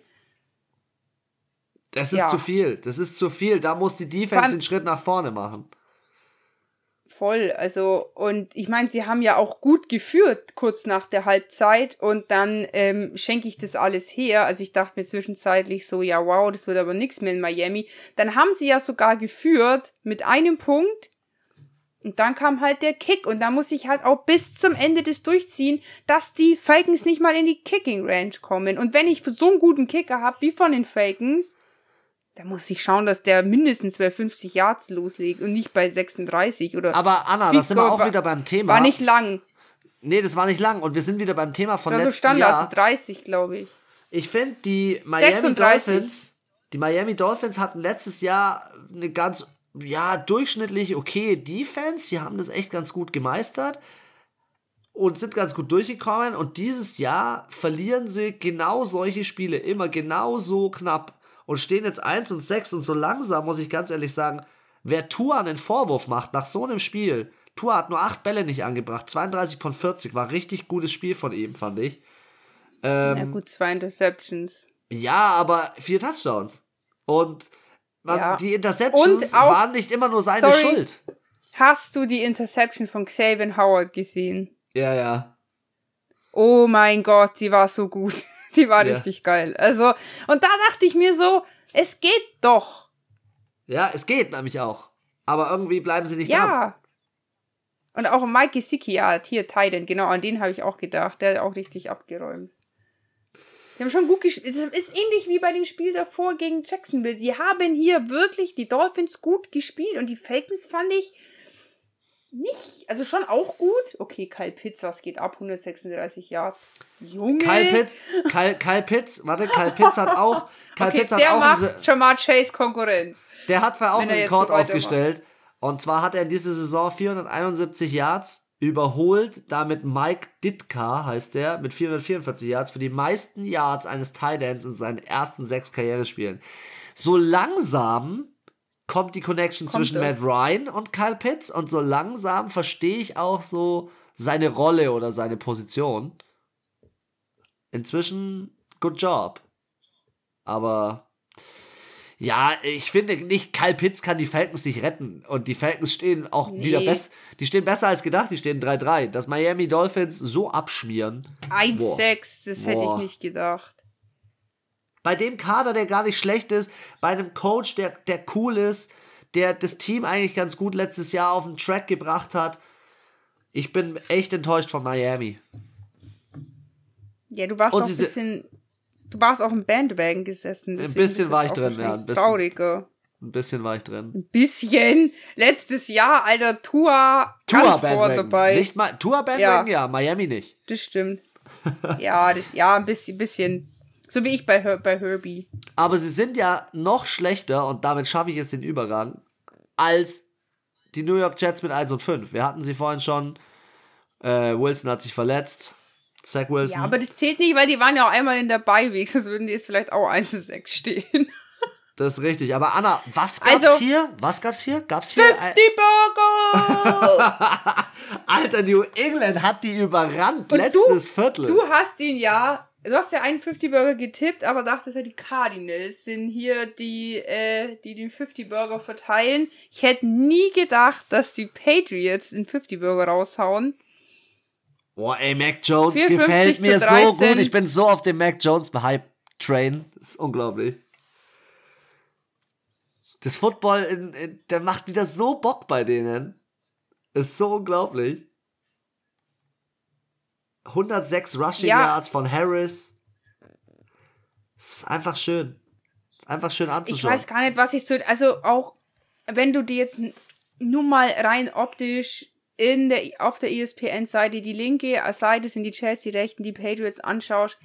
Das ist ja. zu viel. Das ist zu viel. Da muss die Defense den Schritt nach vorne machen. Voll. Also, und ich meine, sie haben ja auch gut geführt kurz nach der Halbzeit und dann ähm, schenke ich das alles her. Also ich dachte mir zwischenzeitlich so, ja, wow, das wird aber nichts mehr in Miami. Dann haben sie ja sogar geführt mit einem Punkt. Und dann kam halt der Kick und da muss ich halt auch bis zum Ende des durchziehen, dass die Falcons nicht mal in die Kicking Range kommen. Und wenn ich so einen guten Kicker habe wie von den Falcons, da muss ich schauen, dass der mindestens bei 50 Yards loslegt und nicht bei 36 oder. Aber Anna, da sind wir auch wieder beim Thema. War nicht lang. Nee, das war nicht lang und wir sind wieder beim Thema von das war letztem so Standard, Jahr. 30, glaube ich. Ich finde, die Miami 36. Dolphins, die Miami Dolphins hatten letztes Jahr eine ganz, ja, durchschnittlich okay Defense. Sie haben das echt ganz gut gemeistert und sind ganz gut durchgekommen. Und dieses Jahr verlieren sie genau solche Spiele immer genau so knapp und stehen jetzt 1 und 6 und so langsam muss ich ganz ehrlich sagen, wer Tua einen Vorwurf macht nach so einem Spiel, Tua hat nur 8 Bälle nicht angebracht, 32 von 40, war richtig gutes Spiel von ihm, fand ich. Ähm, ja gut, zwei Interceptions. Ja, aber vier Touchdowns. Und man, ja. die Interceptions auch, waren nicht immer nur seine sorry, Schuld. Hast du die Interception von Xavier Howard gesehen? Ja, ja. Oh mein Gott, die war so gut. Die war ja. richtig geil. Also, und da dachte ich mir so, es geht doch. Ja, es geht nämlich auch. Aber irgendwie bleiben sie nicht ja. dran. Und auch Mike Gesicki, ja, hier Titan, genau, an den habe ich auch gedacht. Der hat auch richtig abgeräumt. Die haben schon gut gespielt. Es ist ähnlich wie bei dem Spiel davor gegen Jacksonville. Sie haben hier wirklich die Dolphins gut gespielt und die Falcons fand ich nicht, also schon auch gut. Okay, Kyle Pitts, was geht ab? 136 Yards. Junge. Kyle Pitts, Kyle, Kyle Pitts, warte, Kyle Pitts hat auch. Kyle okay, Pitts hat der auch macht Jamar Chase Konkurrenz. Der hat auch einen Rekord so aufgestellt. Und zwar hat er in dieser Saison 471 Yards überholt, damit Mike Ditka heißt der, mit 444 Yards für die meisten Yards eines Tight Ends in seinen ersten sechs Karrierespielen. So langsam kommt die Connection kommt zwischen Matt Ryan und Kyle Pitts und so langsam verstehe ich auch so seine Rolle oder seine Position. Inzwischen, good job. Aber ja, ich finde nicht, Kyle Pitts kann die Falcons nicht retten. Und die Falcons stehen auch nee. wieder besser. Die stehen besser als gedacht, die stehen 3-3. Dass Miami Dolphins so abschmieren. 1-6, das hätte ich nicht gedacht bei dem Kader, der gar nicht schlecht ist, bei einem Coach, der, der cool ist, der das Team eigentlich ganz gut letztes Jahr auf den Track gebracht hat. Ich bin echt enttäuscht von Miami. Ja, du warst Und auch ein bisschen. Du warst auch im Bandwagon gesessen. Ein bisschen war ich drin, ja. Ein bisschen, trauriger. Ein bisschen war ich drin. Ein bisschen. Letztes Jahr, Alter, Tour. Tour Bandwagon. Dabei. Nicht mal, Tour Bandwagon, ja. ja. Miami nicht. Das stimmt. ja, das, ja, ein bisschen, bisschen. So wie ich bei, Her bei Herbie. Aber sie sind ja noch schlechter, und damit schaffe ich jetzt den Übergang, als die New York Jets mit 1 und 5. Wir hatten sie vorhin schon. Äh, Wilson hat sich verletzt. Zach Wilson. Ja, aber das zählt nicht, weil die waren ja auch einmal in der Beiweg, sonst würden die jetzt vielleicht auch 1 und 6 stehen. Das ist richtig. Aber Anna, was gab's also, hier? Was gab's hier? Gab's hier? 50 Burger! Alter, New England hat die überrannt. Und letztes du, Viertel. Du hast ihn ja Du hast ja einen 50 Burger getippt, aber dachtest ja, die Cardinals sind hier die, äh, die den 50 Burger verteilen. Ich hätte nie gedacht, dass die Patriots den 50 Burger raushauen. Boah, ey, Mac Jones gefällt mir so gut. Ich bin so auf dem Mac Jones Hype Train. Das ist unglaublich. Das Football, in, in, der macht wieder so Bock bei denen. Ist so unglaublich. 106 Rushing ja. Yards von Harris. Das ist einfach schön. Ist einfach schön anzuschauen. Ich weiß gar nicht, was ich so. Also auch wenn du dir jetzt nur mal rein optisch in der, auf der ESPN-Seite die linke Seite sind die Chelsea rechten, die Patriots anschaust,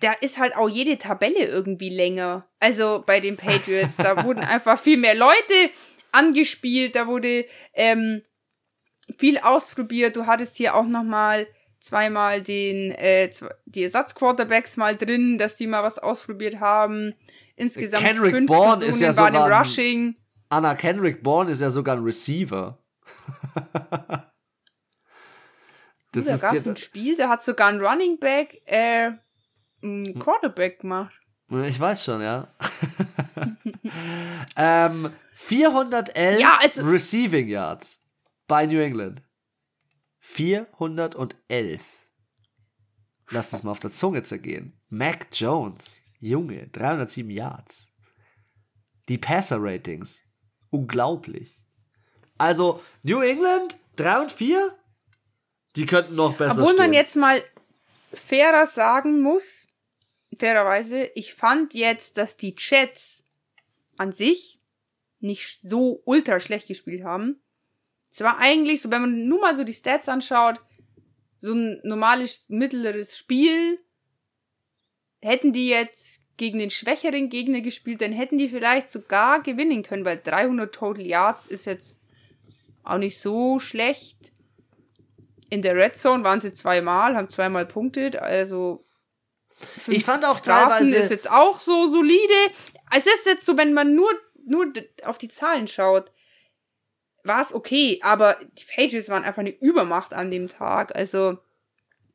da ist halt auch jede Tabelle irgendwie länger. Also bei den Patriots, da wurden einfach viel mehr Leute angespielt, da wurde ähm, viel ausprobiert. Du hattest hier auch noch mal zweimal den, äh, die Ersatzquarterbacks mal drin, dass die mal was ausprobiert haben. Insgesamt Kendrick fünf Bourne Personen ist ja im sogar ein- Rushing. Anna Kendrick Bourne ist ja sogar ein Receiver. das da ist gab dir, es ein Spiel, da hat sogar ein Running Back äh, Hm. ein Quarterback gemacht. Ich weiß schon, ja. ähm, 411 Ja, also- Receiving Yards bei New England. 411. Lass das mal auf der Zunge zergehen. Mac Jones, Junge, 307 Yards. Die Passer-Ratings, unglaublich. Also, New England, 3 und 4? Die könnten noch besser Obwohl man stehen. jetzt mal fairer sagen muss, fairerweise, ich fand jetzt, dass die Jets an sich nicht so ultra schlecht gespielt haben. Es war eigentlich so, wenn man nur mal so die Stats anschaut, so ein normales mittleres Spiel. Hätten die jetzt gegen den schwächeren Gegner gespielt, dann hätten die vielleicht sogar gewinnen können, weil 300 Total Yards ist jetzt auch nicht so schlecht. In der Red Zone waren sie zweimal, haben zweimal punktet, also Ich fand auch teilweise. ist jetzt auch so solide. Es ist jetzt so, wenn man nur, nur auf die Zahlen schaut, war es okay, aber die Pages waren einfach eine Übermacht an dem Tag. Also,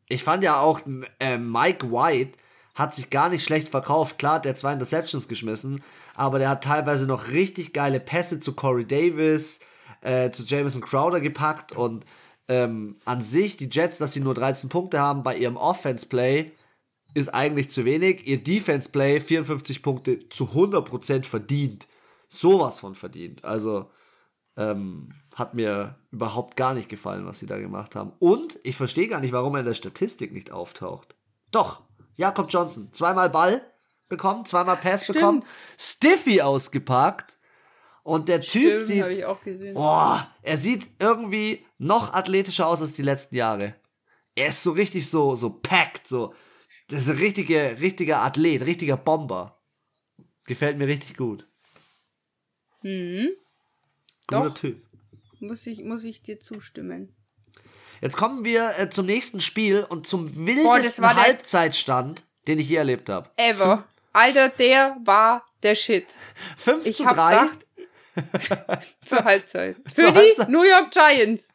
Ich fand ja auch, äh, Mike White hat sich gar nicht schlecht verkauft. Klar, der hat zwei Interceptions geschmissen, aber der hat teilweise noch richtig geile Pässe zu Corey Davis, äh, zu Jameson Crowder gepackt und ähm, an sich, die Jets, dass sie nur 13 Punkte haben bei ihrem Offense-Play, ist eigentlich zu wenig. Ihr Defense-Play 54 Punkte zu 100% verdient. Sowas von verdient. Also, ähm, hat mir überhaupt gar nicht gefallen, was sie da gemacht haben. Und ich verstehe gar nicht, warum er in der Statistik nicht auftaucht. Doch, Jakob Johnson, zweimal Ball bekommen, zweimal Pass Stimmt. bekommen, Stiffy ausgepackt. Und der Typ stimmt, sieht, habe ich auch gesehen. boah, er sieht irgendwie noch athletischer aus als die letzten Jahre. Er ist so richtig so, so packed, so. Das ist ein richtiger, richtiger Athlet, richtiger Bomber. Gefällt mir richtig gut. Mhm. Guter Doch. Typ. Muss ich, muss ich dir zustimmen. Jetzt kommen wir äh, zum nächsten Spiel und zum wildesten der- Halbzeitstand, den ich je erlebt habe. Ever. Alter, der war der Shit. 5 Ich zu hab 3 gedacht, zur Halbzeit. Zur Für die Halbzeit. New York Giants.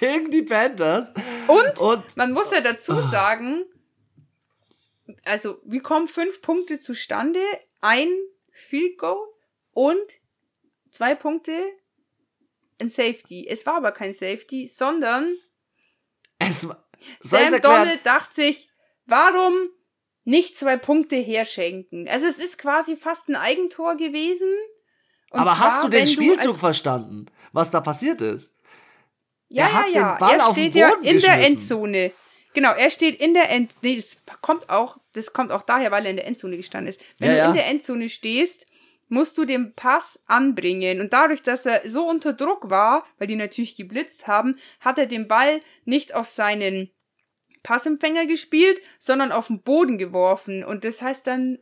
gegen die Panthers. Und Und man muss ja dazu sagen, also wie kommen fünf Punkte zustande? Ein Field Goal und zwei Punkte in Safety. Es war aber kein Safety, sondern es Sam? Donald dachte sich, warum nicht zwei Punkte herschenken? Also es ist quasi fast ein Eigentor gewesen. Und Aber hast zwar, du den Spielzug als- verstanden, was da passiert ist? Ja, Er hat ja, den ja. Ball er auf den steht ja Boden in der. Endzone. Genau, er steht in der End. Nee, das kommt auch, das kommt auch daher, weil er in der Endzone gestanden ist. Wenn Ja, du ja. in der Endzone stehst, musst du den Pass anbringen. Und dadurch, dass er so unter Druck war, weil die natürlich geblitzt haben, hat er den Ball nicht auf seinen Passempfänger gespielt, sondern auf den Boden geworfen. Und das heißt dann.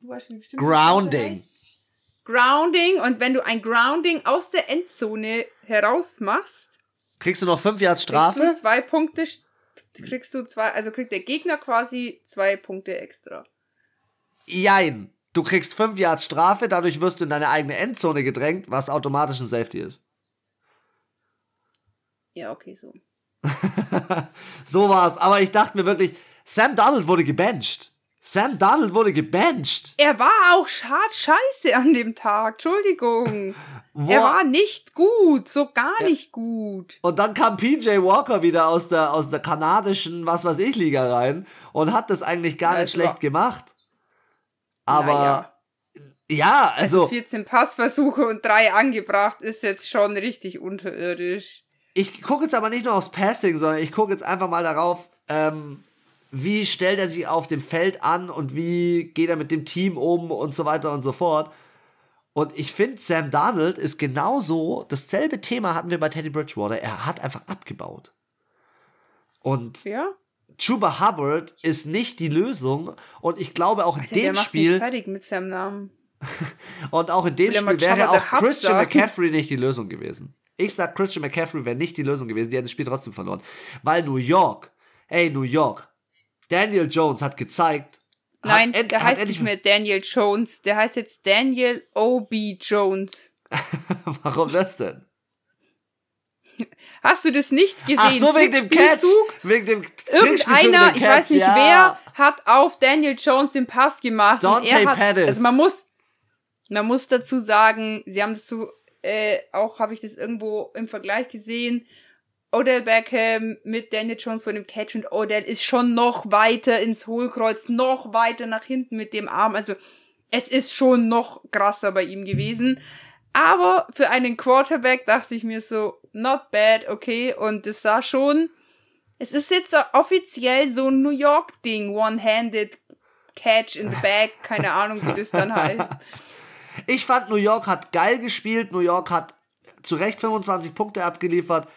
Du weißt schon bestimmt, Grounding. Grounding. Und wenn du ein Grounding aus der Endzone heraus machst, Kriegst du noch 5 Yards Kriegst Strafe? du zwei Punkte, kriegst du zwei, also kriegt der Gegner quasi zwei Punkte extra. Jein. Du kriegst 5 Yards Strafe, dadurch wirst du in deine eigene Endzone gedrängt, was automatisch ein Safety ist. Ja, okay, so. So war's. Aber ich dachte mir wirklich, Sam Donald wurde gebencht. Sam Donald wurde gebencht. Er war auch schad scheiße an dem Tag, Entschuldigung. Er war nicht gut, so gar nicht gut. Und dann kam PJ Walker wieder aus der, aus der kanadischen, was weiß ich, Liga rein und hat das eigentlich gar Ja, nicht schlecht war- gemacht. Aber Naja. ja, also 14 Passversuche und drei angebracht ist jetzt schon richtig unterirdisch. ich gucke jetzt aber nicht nur aufs Passing, sondern ich gucke jetzt einfach mal darauf, ähm, wie stellt er sich auf dem Feld an und wie geht er mit dem Team um und so weiter und so fort. Und ich finde, Sam Darnold ist genauso, dasselbe Thema hatten wir bei Teddy Bridgewater, er hat einfach abgebaut. Und Ja? Chuba Hubbard ist nicht die Lösung und ich glaube auch in Alter, der dem Spiel fertig mit seinem Namen. und auch in dem Spiel wäre auch Christian? McCaffrey nicht die Lösung gewesen. Ich sag, Christian McCaffrey wäre nicht die Lösung gewesen, die hätten das Spiel trotzdem verloren. Weil New York ey, New York, Daniel Jones hat gezeigt. Nein, hat, der heißt nicht mehr Daniel Jones, der heißt jetzt Daniel O.B. Jones. Warum das denn? Hast du das nicht gesehen? Ach so, wegen dem Catch. Wegen dem Irgendeiner, ich weiß nicht ja. wer, hat auf Daniel Jones den Pass gemacht. Dante und er hat, Pettis. Also man muss, man muss dazu sagen, sie haben das so, äh, auch habe ich das irgendwo im Vergleich gesehen. Odell Beckham mit Daniel Jones vor dem Catch und Odell ist schon noch weiter ins Hohlkreuz, noch weiter nach hinten mit dem Arm. Also es ist schon noch krasser bei ihm gewesen. Aber für einen Quarterback dachte ich mir so, not bad, okay. Und es sah schon, es ist jetzt offiziell so ein New York-Ding, one-handed Catch in the bag, keine Ahnung, wie das dann heißt. Ich fand, New York hat geil gespielt. New York hat zu Recht 25 Punkte abgeliefert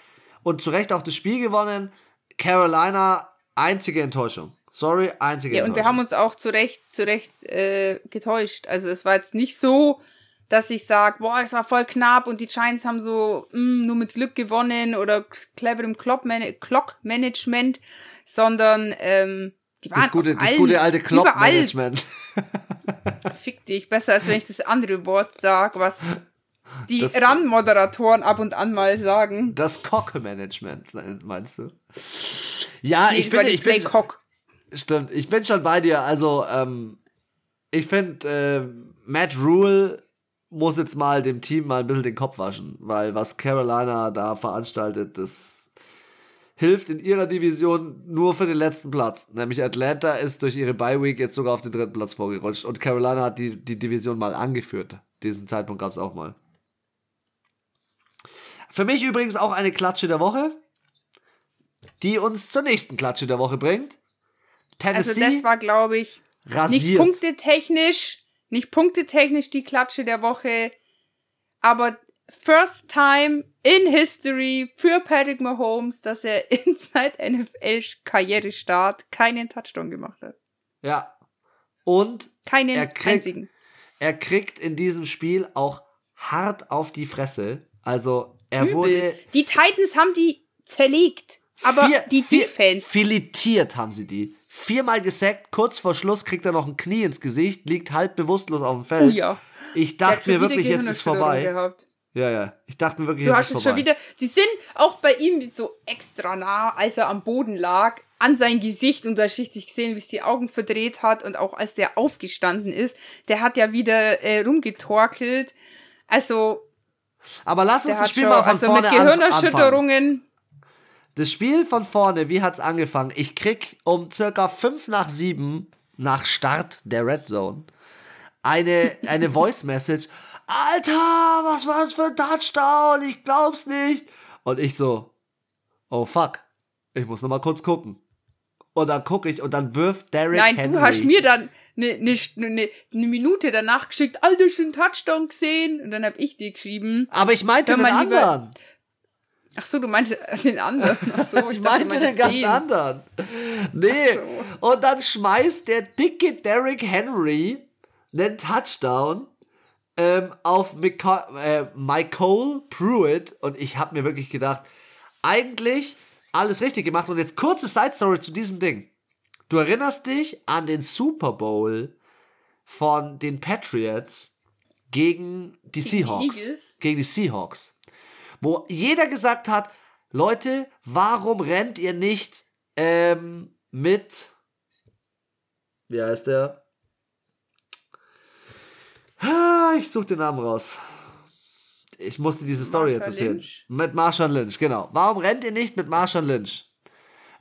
und zu Recht auch das Spiel gewonnen. Carolina, einzige Enttäuschung. Sorry, einzige ja, Enttäuschung. Und wir haben uns auch zu Recht, zu Recht äh, getäuscht. Also es war jetzt nicht so, dass ich sage, boah, es war voll knapp und die Giants haben so mh, mm, nur mit Glück gewonnen oder cleverem Clock-Management, sondern ähm, die waren das gute, das allen, gute alte Clock-Management. Fick dich, besser als wenn ich das andere Wort sage, was die RAN-Moderatoren ab und an mal sagen. Das Cock-Management, meinst du? Ja, nee, ich bin, ich bin, Cock. Stimmt, ich bin schon bei dir. Also, ähm, ich finde, äh, Matt Rule muss jetzt mal dem Team mal ein bisschen den Kopf waschen, weil was Carolina da veranstaltet, das hilft in ihrer Division nur für den letzten Platz. Nämlich Atlanta ist durch ihre Bye Week jetzt sogar auf den dritten Platz vorgerutscht und Carolina hat die, die Division mal angeführt. Diesen Zeitpunkt gab es auch mal. Für mich übrigens auch eine Klatsche der Woche, die uns zur nächsten Klatsche der Woche bringt. Tennessee. Also das war, glaube ich, rasiert. nicht punktetechnisch, nicht punktetechnisch die Klatsche der Woche, aber first time in history für Patrick Mahomes, dass er in seit NFL-Karrierestart keinen Touchdown gemacht hat. Ja. Und keinen er kriegt, einzigen. Er kriegt in diesem Spiel auch hart auf die Fresse. Also er Übel. wurde. Die Titans haben die zerlegt. Aber vier, die vier, Defense. Filetiert haben sie die. Viermal gesackt, kurz vor Schluss kriegt er noch ein Knie ins Gesicht, liegt halb bewusstlos auf dem Feld. Oh ja. Ich dachte mir wirklich, jetzt ist vorbei. Gehabt. Ja, ja. Ich dachte mir wirklich, du jetzt hast ist es vorbei. schon wieder. Sie sind auch bei ihm so extra nah, als er am Boden lag, an sein Gesicht und hast richtig gesehen, wie es die Augen verdreht hat und auch als der aufgestanden ist, der hat ja wieder äh, rumgetorkelt. Also. Aber lass uns das Spiel schon, mal von also vorne mit Gehirnerschütterungen. Anfangen. Das Spiel von vorne, wie hat's angefangen? Ich krieg um circa 5 nach 7 nach Start der Red Zone eine, eine Voice Message. Alter, was war das für ein Touchdown? Ich glaub's nicht. Und ich so, oh fuck, ich muss noch mal kurz gucken. Und dann gucke ich und dann wirft Derek Nein, Henry. du hast mir dann eine ne, ne, ne Minute danach geschickt, Alter, schon Touchdown gesehen. Und dann hab ich dir geschrieben. Aber ich meinte den anderen. Ach so, du meinst den anderen. Ach so, ich, ich dachte, meinte den ganz den. anderen. Nee. So. Und dann schmeißt der dicke Derrick Henry einen Touchdown ähm, auf Michael äh, Pruitt. Und ich habe mir wirklich gedacht, eigentlich alles richtig gemacht. Und jetzt kurze Side Story zu diesem Ding. Du erinnerst dich an den Super Bowl von den Patriots gegen die Seahawks. Gegen die Seahawks wo jeder gesagt hat, Leute, warum rennt ihr nicht ähm, mit, wie heißt der? Ich suche den Namen raus. Ich musste diese Story Marshall jetzt erzählen. Lynch. Mit Marshall Lynch, genau. Warum rennt ihr nicht mit Marshall Lynch?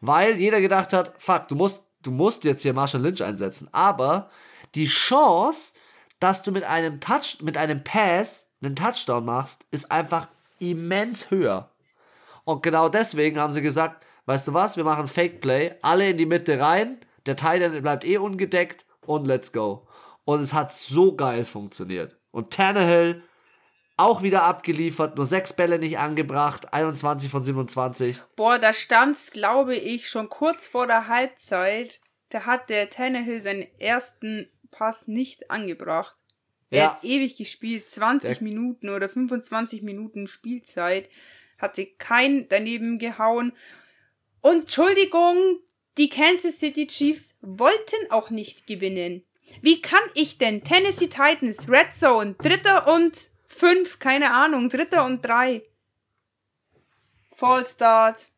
Weil jeder gedacht hat, fuck, du musst, du musst jetzt hier Marshall Lynch einsetzen. Aber die Chance, dass du mit einem Touch, mit einem Pass einen Touchdown machst, ist einfach immens höher. Und genau deswegen haben sie gesagt, weißt du was, wir machen Fake Play, alle in die Mitte rein, der Titan bleibt eh ungedeckt und let's go. Und es hat so geil funktioniert. Und Tannehill auch wieder abgeliefert, nur sechs Bälle nicht angebracht, 21 von 27. Boah, da stand's, glaube ich, schon kurz vor der Halbzeit. Da hat der Tannehill seinen ersten Pass nicht angebracht. Er ja. hat ewig gespielt, 20 der Minuten oder 25 Minuten Spielzeit, hatte kein daneben gehauen. Und Entschuldigung, die Kansas City Chiefs wollten auch nicht gewinnen. Wie kann ich denn Tennessee Titans, Red Zone, Dritter und fünf, keine Ahnung, Dritter und drei. Fallstart.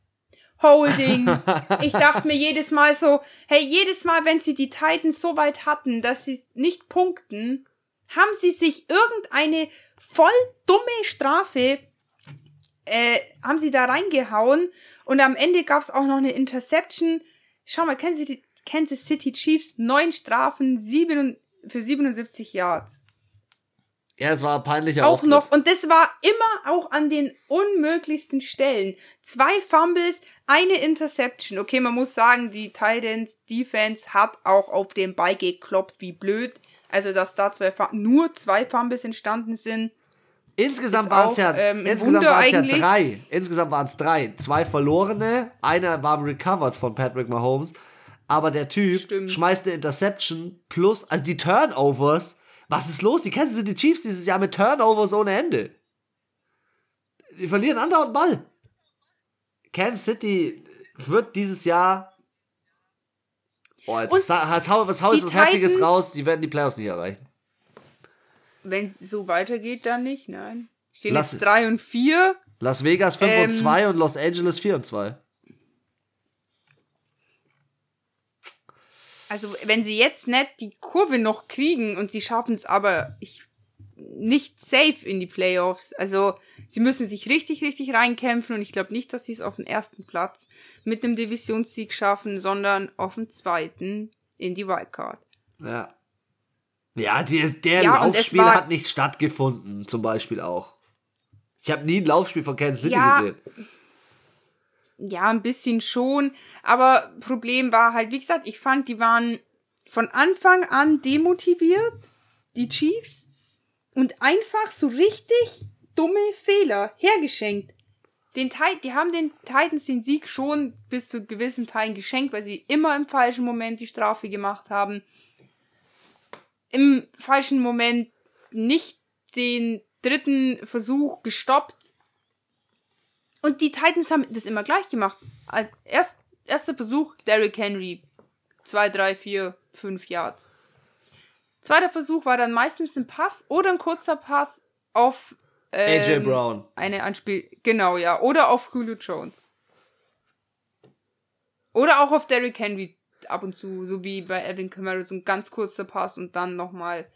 Holding. Ich dachte mir jedes Mal so, hey, jedes Mal, wenn sie die Titans so weit hatten, dass sie nicht punkten, haben sie sich irgendeine voll dumme Strafe, äh, haben sie da reingehauen und am Ende gab es auch noch eine Interception. Schau mal, Kansas City, Kansas City Chiefs, neun Strafen, sieben, für 77 Yards. Ja, es war ein peinlicher Auch Auftritt. noch, und das war immer auch an den unmöglichsten Stellen. Zwei Fumbles, eine Interception. Okay, man muss sagen, die Titans Defense hat auch auf den Ball gekloppt, wie blöd. Also, dass da zwei, nur zwei Fumbles entstanden sind. Insgesamt waren es ja, ähm, insgesamt waren's ja drei. Insgesamt waren es drei. Zwei verlorene, einer war recovered von Patrick Mahomes. Aber der Typ Stimmt. schmeißt eine Interception plus, also die Turnovers. Was ist los? Die Kansas City Chiefs dieses Jahr mit Turnovers ohne Ende. Die verlieren andauernd Ball. Kansas City wird dieses Jahr. Oh, jetzt, jetzt hau, was hau was Heftiges raus. Die werden die Playoffs nicht erreichen. Wenn es so weitergeht, dann nicht, nein. Stehen Lass- jetzt drei und vier. Las Vegas 5 Ähm. und 2 und Los Angeles 4 und 2. Also, wenn sie jetzt nicht die Kurve noch kriegen und sie schaffen es aber ich, nicht safe in die Playoffs. Also, sie müssen sich richtig, richtig reinkämpfen und ich glaube nicht, dass sie es auf den ersten Platz mit einem Divisionssieg schaffen, sondern auf den zweiten in die Wildcard. Ja. Ja, die, der Ja, Laufspiel hat nicht stattgefunden, zum Beispiel auch. Ich habe nie ein Laufspiel von Kansas City Ja. gesehen. Ja, ein bisschen schon. Aber Problem war halt, wie gesagt, ich fand, die waren von Anfang an demotiviert, die Chiefs, und einfach so richtig dumme Fehler hergeschenkt. Den die haben den Titans den Sieg schon bis zu gewissen Teilen geschenkt, weil sie immer im falschen Moment die Strafe gemacht haben. Im falschen Moment nicht den dritten Versuch gestoppt. Und die Titans haben das immer gleich gemacht. Erst, erster Versuch, Derrick Henry. 2, 3, 4, 5 Yards. Zweiter Versuch war dann meistens ein Pass oder ein kurzer Pass auf ähm, AJ Brown. eine Anspiel. Genau, ja. Oder auf Julio Jones. Oder auch auf Derrick Henry ab und zu, so wie bei Evan Kamara, so ein ganz kurzer Pass und dann nochmal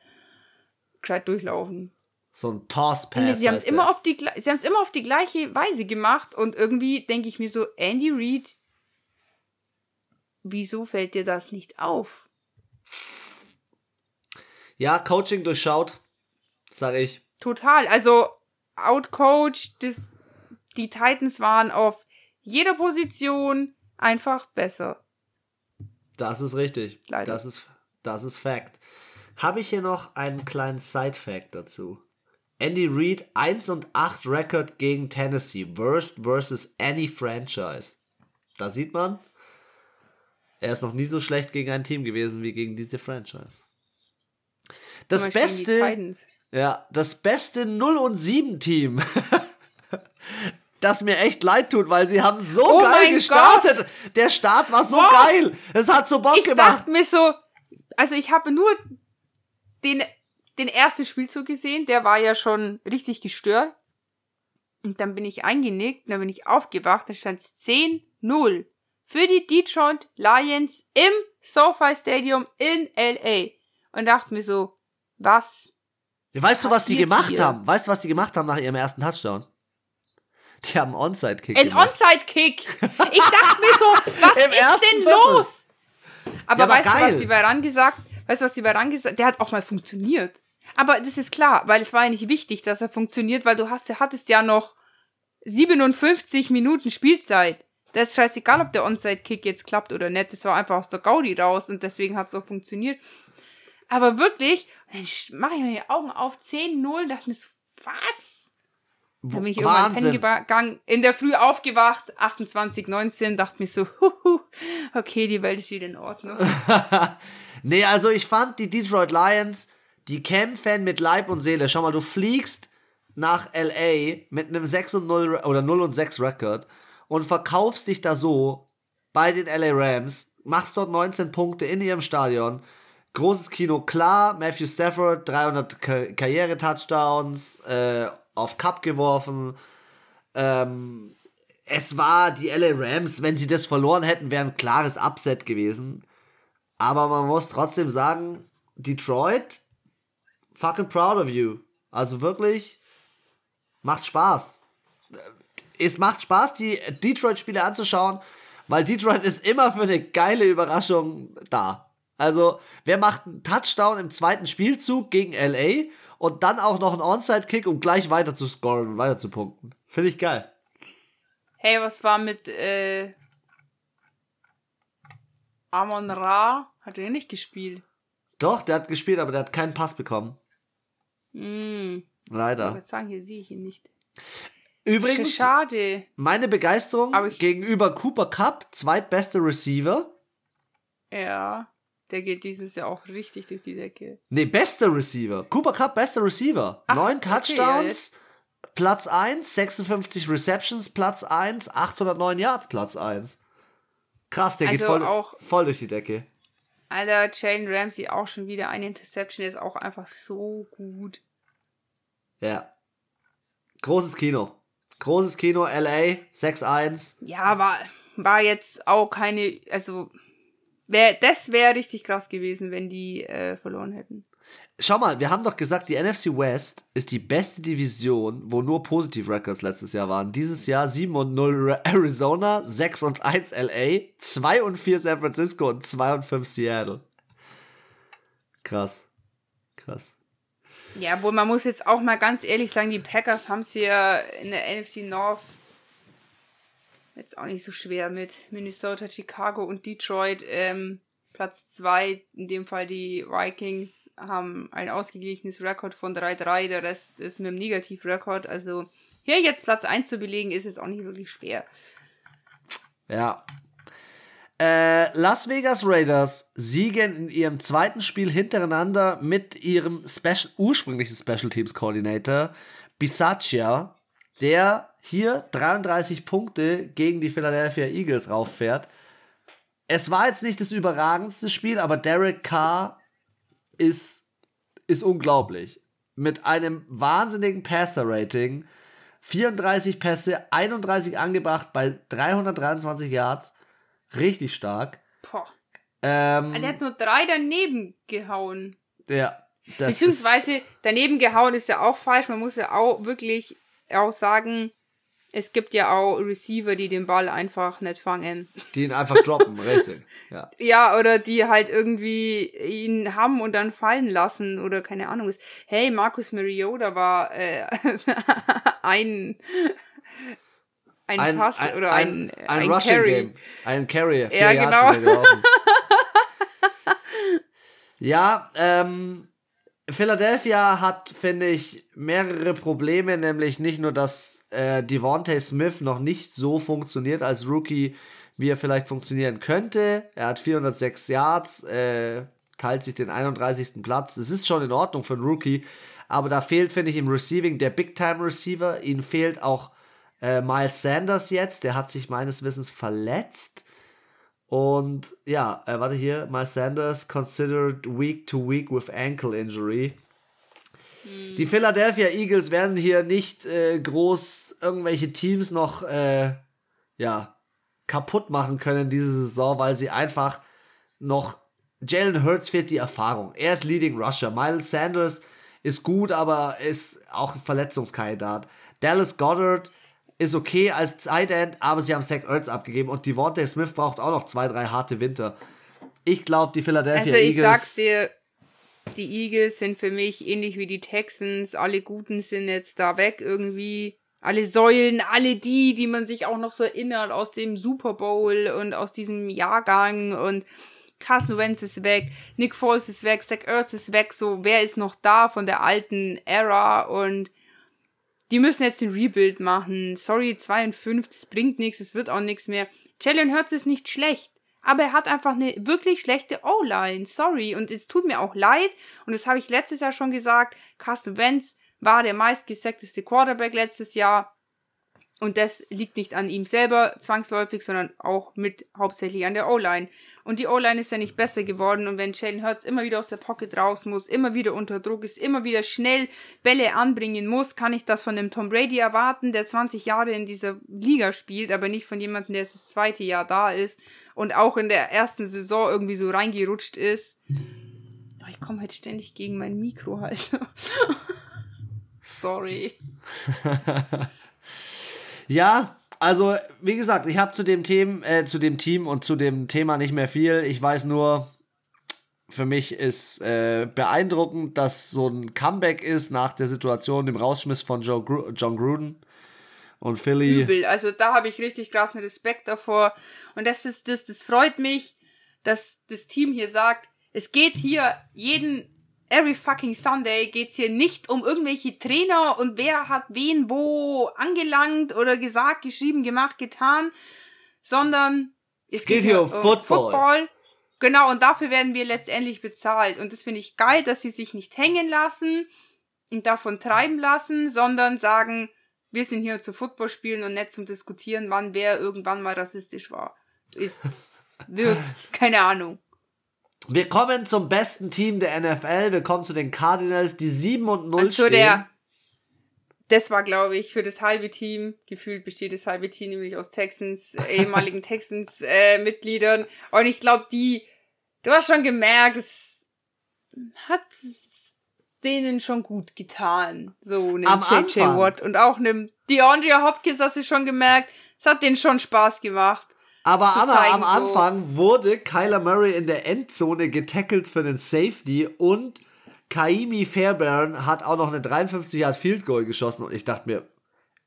gescheit durchlaufen. So ein Toss Nee, Pass. sie haben es immer auf die sie haben es immer auf die gleiche Weise gemacht und irgendwie denke ich mir so Andy Reid wieso fällt dir das nicht auf? Ja, Coaching durchschaut, sage ich. Total, also outcoached, das die Titans waren auf jeder Position einfach besser. Das ist richtig. Leider. Das ist, das ist Fact. Habe ich hier noch einen kleinen Side-Fact dazu. Andy Reid 1 und 8 Record gegen Tennessee. Worst versus any franchise. Da sieht man, er ist noch nie so schlecht gegen ein Team gewesen wie gegen diese Franchise. Das beste, ja, das beste 0 und 7 Team. das mir echt leid tut, weil sie haben so Oh geil gestartet. Der Start war so Wow. geil. Es hat so Bock Ich gemacht. dachte mir so, also ich habe nur den, den ersten Spielzug gesehen, der war ja schon richtig gestört. Und dann bin ich eingenickt, dann bin ich aufgewacht, da stand es 10-0 für die Detroit Lions im SoFi Stadium in LA. Und dachte mir so, was? Weißt du, was die gemacht hier? haben? Weißt du, was die gemacht haben nach ihrem ersten Touchdown? Die haben einen Onside-Kick Ein. Onside-Kick! Ich dachte mir so, was ist denn Viertel. los? Aber, Ja, aber weißt du, geil. was die Varan gesagt? Weißt du, was die Varan gesagt? Der hat auch mal funktioniert. Aber das ist klar, weil es war ja nicht wichtig, dass er funktioniert, weil du hast, hattest ja noch 57 Minuten Spielzeit. Das ist scheißegal, ob der Onside-Kick jetzt klappt oder nicht. Das war einfach aus der Gaudi raus und deswegen hat es auch funktioniert. Aber wirklich, dann mache ich mir die Augen auf, 10-0, dachte mir so, was? Dann bin ich irgendwann Wahnsinn. gegangen, in der Früh aufgewacht, 28, 19, dachte mir so, huhu, okay, die Welt ist wieder in Ordnung. Nee, also ich fand die Detroit Lions, die kämpfen mit Leib und Seele. Schau mal, du fliegst nach LA mit einem 6 und 0 Re- oder 0 und 6 Record und verkaufst dich da so bei den LA Rams. machst dort 19 Punkte in ihrem Stadion. Großes Kino, klar. Matthew Stafford, 300 Ka Karriere-Touchdowns, äh, auf Cup geworfen. Ähm, es war die LA Rams, wenn sie das verloren hätten, wäre ein klares Upset gewesen. Aber man muss trotzdem sagen, Detroit, fucking proud of you. Also wirklich, macht Spaß. Es macht Spaß, die Detroit-Spiele anzuschauen, weil Detroit ist immer für eine geile Überraschung da. Also, wer macht einen Touchdown im zweiten Spielzug gegen LA und dann auch noch einen Onside-Kick, um gleich weiter zu scoren und weiter zu punkten? Finde ich geil. Hey, was war mit äh, Amon Ra? Hat er nicht gespielt? Doch, der hat gespielt, aber der hat keinen Pass bekommen. Mm. Leider. Ich würde sagen, hier sehe ich ihn nicht. Übrigens, Schade. meine Begeisterung gegenüber Cooper Cup, zweitbester Receiver. Ja, der geht dieses Jahr auch richtig durch die Decke. Nee, bester Receiver. Cooper Cup, bester Receiver. Ach, Neun okay, Touchdowns, Platz 1, 56 Receptions, Platz 1, 809 Yards, Platz 1. Krass, der geht Also voll, auch- voll durch die Decke. Alter, Jalen Ramsey auch schon wieder eine Interception, ist auch einfach so gut. Ja. Großes Kino. Großes Kino, LA, 6-1. Ja, war, war jetzt auch keine, also, wär, das wäre richtig krass gewesen, wenn die äh, verloren hätten. Schau mal, wir haben doch gesagt, die NFC West ist die beste Division, wo nur Positive Records letztes Jahr waren. Dieses Jahr 7 und 0 Arizona, 6 und 1 LA, 2 und 4 San Francisco und 2 und 5 Seattle. Krass. Krass. Ja, wohl, man muss jetzt auch mal ganz ehrlich sagen, die Packers haben es ja in der NFC North jetzt auch nicht so schwer mit Minnesota, Chicago und Detroit. Ähm, Platz 2, in dem Fall die Vikings, haben ein ausgeglichenes Rekord von 3-3, der Rest ist mit einem Negativrekord. Also hier jetzt Platz 1 zu belegen, ist jetzt auch nicht wirklich schwer. Ja. Äh, Las Vegas Raiders siegen in ihrem zweiten Spiel hintereinander mit ihrem Special, ursprünglichen Special Teams Coordinator Bisaccia, der hier 33 Punkte gegen die Philadelphia Eagles rauffährt. Es war jetzt nicht das überragendste Spiel, aber Derek Carr ist, ist unglaublich. Mit einem wahnsinnigen Passer-Rating. 34 Pässe, 31 angebracht bei 323 Yards. Richtig stark. Boah. Ähm, Der hat nur drei daneben gehauen. ja, das Beziehungsweise daneben gehauen ist ja auch falsch. Man muss ja auch wirklich auch sagen, es gibt ja auch Receiver, die den Ball einfach nicht fangen. Die ihn einfach droppen, richtig. Ja. Ja, oder die halt irgendwie ihn haben und dann fallen lassen oder keine Ahnung ist. Hey, Marcus Mariota war äh, ein ein, Ein, Pass ein, oder ein, ein, ein, ein Rushing Carry. Game. Ein Carrier. Ja, Yards genau. ja, ähm, Philadelphia hat, finde ich, mehrere Probleme, nämlich nicht nur, dass äh, Devontae Smith noch nicht so funktioniert als Rookie, wie er vielleicht funktionieren könnte. Er hat 406 Yards, äh, teilt sich den 31. Platz. Es ist schon in Ordnung für einen Rookie, aber da fehlt, finde ich, im Receiving der Big-Time-Receiver. Ihnen fehlt auch äh, Miles Sanders jetzt, der hat sich meines Wissens verletzt. Und ja, äh, warte hier, Miles Sanders considered week to week with ankle injury. Die Philadelphia Eagles werden hier nicht äh, groß irgendwelche Teams noch äh, ja, kaputt machen können diese Saison, weil sie einfach noch Jalen Hurts fehlt die Erfahrung. Er ist Leading Rusher. Miles Sanders ist gut, aber ist auch Verletzungskandidat. Dallas Goddard ist okay als Tight End, aber sie haben Zach Ertz abgegeben und Devontae Smith braucht auch noch zwei, drei harte Winter. Ich glaube, die Philadelphia Also ich Eagles. sag's dir, die Eagles sind für mich ähnlich wie die Texans. Alle Guten sind jetzt da weg irgendwie. Alle Säulen, alle die, die man sich auch noch so erinnert aus dem Super Bowl und aus diesem Jahrgang und Carson Wentz ist weg, Nick Foles ist weg, Zach Ertz ist weg, so wer ist noch da von der alten Era und die müssen jetzt den Rebuild machen. Sorry, 2 und 5, das bringt nichts, es wird auch nichts mehr. Jalen Hurts ist nicht schlecht, aber er hat einfach eine wirklich schlechte O-Line. Sorry, und es tut mir auch leid, und das habe ich letztes Jahr schon gesagt, Carsten Wentz war der meistgesackteste Quarterback letztes Jahr. Und das liegt nicht an ihm selber zwangsläufig, sondern auch mit hauptsächlich an der O-Line. Und die O-Line ist ja nicht besser geworden. Und wenn Jalen Hurts immer wieder aus der Pocket raus muss, immer wieder unter Druck ist, immer wieder schnell Bälle anbringen muss, kann ich das von dem Tom Brady erwarten, der 20 Jahre in dieser Liga spielt, aber nicht von jemandem, der das zweite Jahr da ist und auch in der ersten Saison irgendwie so reingerutscht ist. Ich komme halt ständig gegen mein Mikro halt. Sorry. ja, also wie gesagt, ich habe zu dem Team, äh, zu dem Team und zu dem Thema nicht mehr viel. Ich weiß nur, für mich ist äh, beeindruckend, dass so ein Comeback ist nach der Situation, dem Rausschmiss von Joe Gru John Gruden und Philly. Übel. Also da habe ich richtig krassen Respekt davor. Und das ist das, das freut mich, dass das Team hier sagt, es geht hier jeden every fucking Sunday geht's hier nicht um irgendwelche Trainer und wer hat wen wo angelangt oder gesagt, geschrieben, gemacht, getan, sondern es, es geht, geht, hier um, Football. Football. Genau, und dafür werden wir letztendlich bezahlt. Und das finde ich geil, dass sie sich nicht hängen lassen und davon treiben lassen, sondern sagen, wir sind hier zu Football spielen und nicht zum Diskutieren, wann wer irgendwann mal rassistisch war. Ist, wird, keine Ahnung. Wir kommen zum besten Team der NFL. Wir kommen zu den Cardinals, die 7 und 0 stehen. Der, das war, glaube ich, für das halbe Team. Gefühlt besteht das halbe Team nämlich aus Texans, ehemaligen Texans-Mitgliedern. Äh, und ich glaube, die, du hast schon gemerkt, es hat denen schon gut getan. So einem JJ Watt und auch einem DeAndre Hopkins hast du schon gemerkt, es hat denen schon Spaß gemacht. Aber Anna, am Anfang so. wurde Kyler Murray in der Endzone getackelt für den Safety und Kaimi Fairbairn hat auch noch eine 53 Yard Field Goal geschossen und ich dachte mir,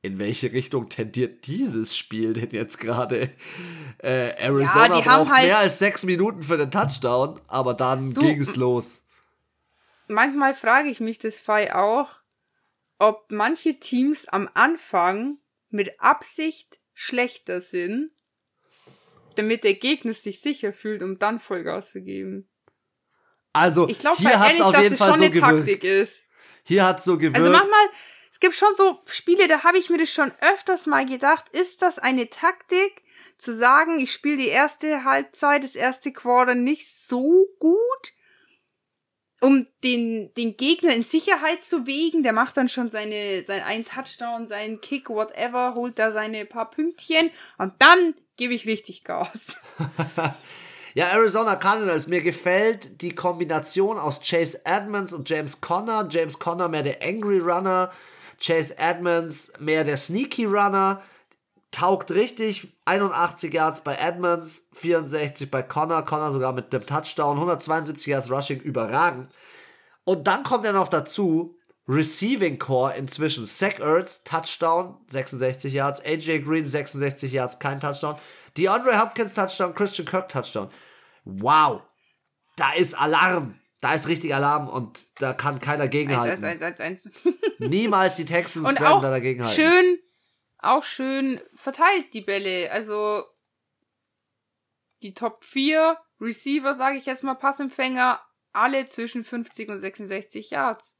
in welche Richtung tendiert dieses Spiel denn jetzt gerade? Äh, Arizona ja, braucht halt mehr als sechs Minuten für den Touchdown, aber dann ging es los. Manchmal frage ich mich das Fall auch, ob manche Teams am Anfang mit Absicht schlechter sind, damit der Gegner sich sicher fühlt, um dann Vollgas zu geben. Also, ich glaub, hier hat es auf jeden Fall so gewirkt. Ist. Hier hat so gewirkt. Also manchmal, es gibt schon so Spiele, da habe ich mir das schon öfters mal gedacht, ist das eine Taktik, zu sagen, ich spiele die erste Halbzeit, das erste Quarter nicht so gut, um den, den Gegner in Sicherheit zu wägen. Der macht dann schon seine, sein einen Touchdown, seinen Kick, whatever, holt da seine paar Pünktchen und dann gebe ich richtig Gas. ja, Arizona Cardinals, mir gefällt die Kombination aus Chase Edmonds und James Conner. James Conner mehr der Angry Runner, Chase Edmonds mehr der Sneaky Runner. Taugt richtig. 81 Yards bei Edmonds, 64 bei Connor. Connor sogar mit dem Touchdown. 172 Yards Rushing, überragend. Und dann kommt er noch dazu, Receiving Core inzwischen. Zach Ertz, Touchdown, 66 Yards. AJ Green, 66 Yards, kein Touchdown. DeAndre Hopkins, Touchdown. Christian Kirk, Touchdown. Wow. Da ist Alarm. Da ist richtig Alarm und da kann keiner gegenhalten. Eins, eins, eins, Niemals die Texans und werden da dagegen halten. Schön, auch schön verteilt die Bälle. Also die Top 4 Receiver, sage ich jetzt mal, Passempfänger, alle zwischen 50 und 66 Yards.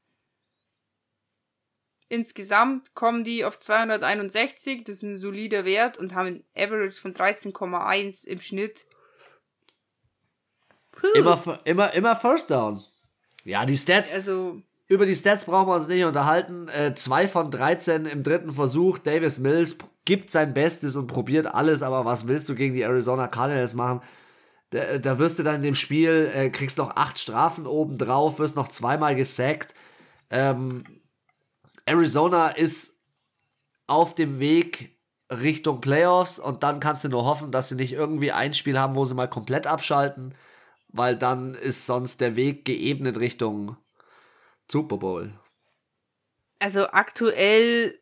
Insgesamt kommen die auf 261, das ist ein solider Wert und haben ein Average von 13,1 im Schnitt. Immer, immer, immer First Down. Ja, die Stats. Also, über die Stats brauchen wir uns nicht unterhalten. Äh, zwei von 13 im dritten Versuch. Davis Mills gibt sein Bestes und probiert alles, aber was willst du gegen die Arizona Cardinals machen? Da, da wirst du dann in dem Spiel, äh, kriegst noch acht Strafen oben drauf, wirst noch zweimal gesackt. Ähm, Arizona ist auf dem Weg Richtung Playoffs und dann kannst du nur hoffen, dass sie nicht irgendwie ein Spiel haben, wo sie mal komplett abschalten, weil dann ist sonst der Weg geebnet Richtung Super Bowl. Also aktuell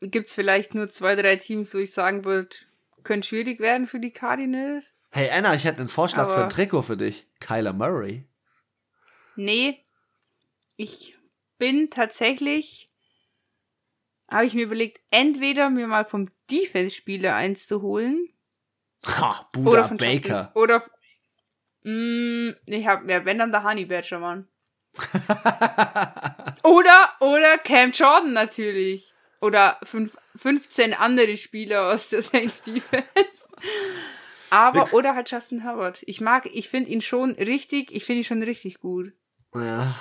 gibt es vielleicht nur zwei, drei Teams, wo ich sagen würde, können schwierig werden für die Cardinals. Hey Anna, ich hätte einen Vorschlag Aber für ein Trikot für dich. Kyler Murray. Nee. Ich bin tatsächlich, habe ich mir überlegt, entweder mir mal vom Defense-Spieler eins zu holen. Ha, Buda oder von Baker. Justin, oder, mh, mm, ich hab, ja, wenn dann der Honey Badger, Mann. oder, oder Cam Jordan natürlich. Oder fünf, 15 andere Spieler aus der Saints Defense. Aber, oder halt Justin Howard. Ich mag, ich finde ihn schon richtig, ich finde ihn schon richtig gut. Ja.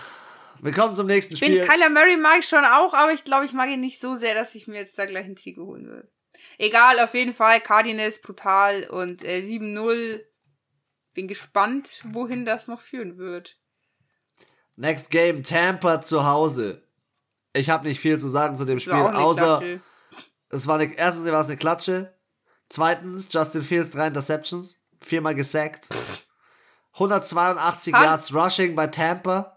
Wir kommen zum nächsten Ich Spiel. bin Kyler Murray mag ich schon auch, aber ich glaube, ich mag ihn nicht so sehr, dass ich mir jetzt da gleich ein Trikot holen will. Egal, auf jeden Fall, Cardinals brutal und äh, 7-0. Bin gespannt, wohin das noch führen wird. Next Game, Tampa zu Hause. Ich habe nicht viel zu sagen zu dem Spiel, außer Klatsche. es war eine, erstens war es eine Klatsche. Zweitens, Justin Fields drei Interceptions, viermal gesackt. 182 Ha- Yards Rushing bei Tampa.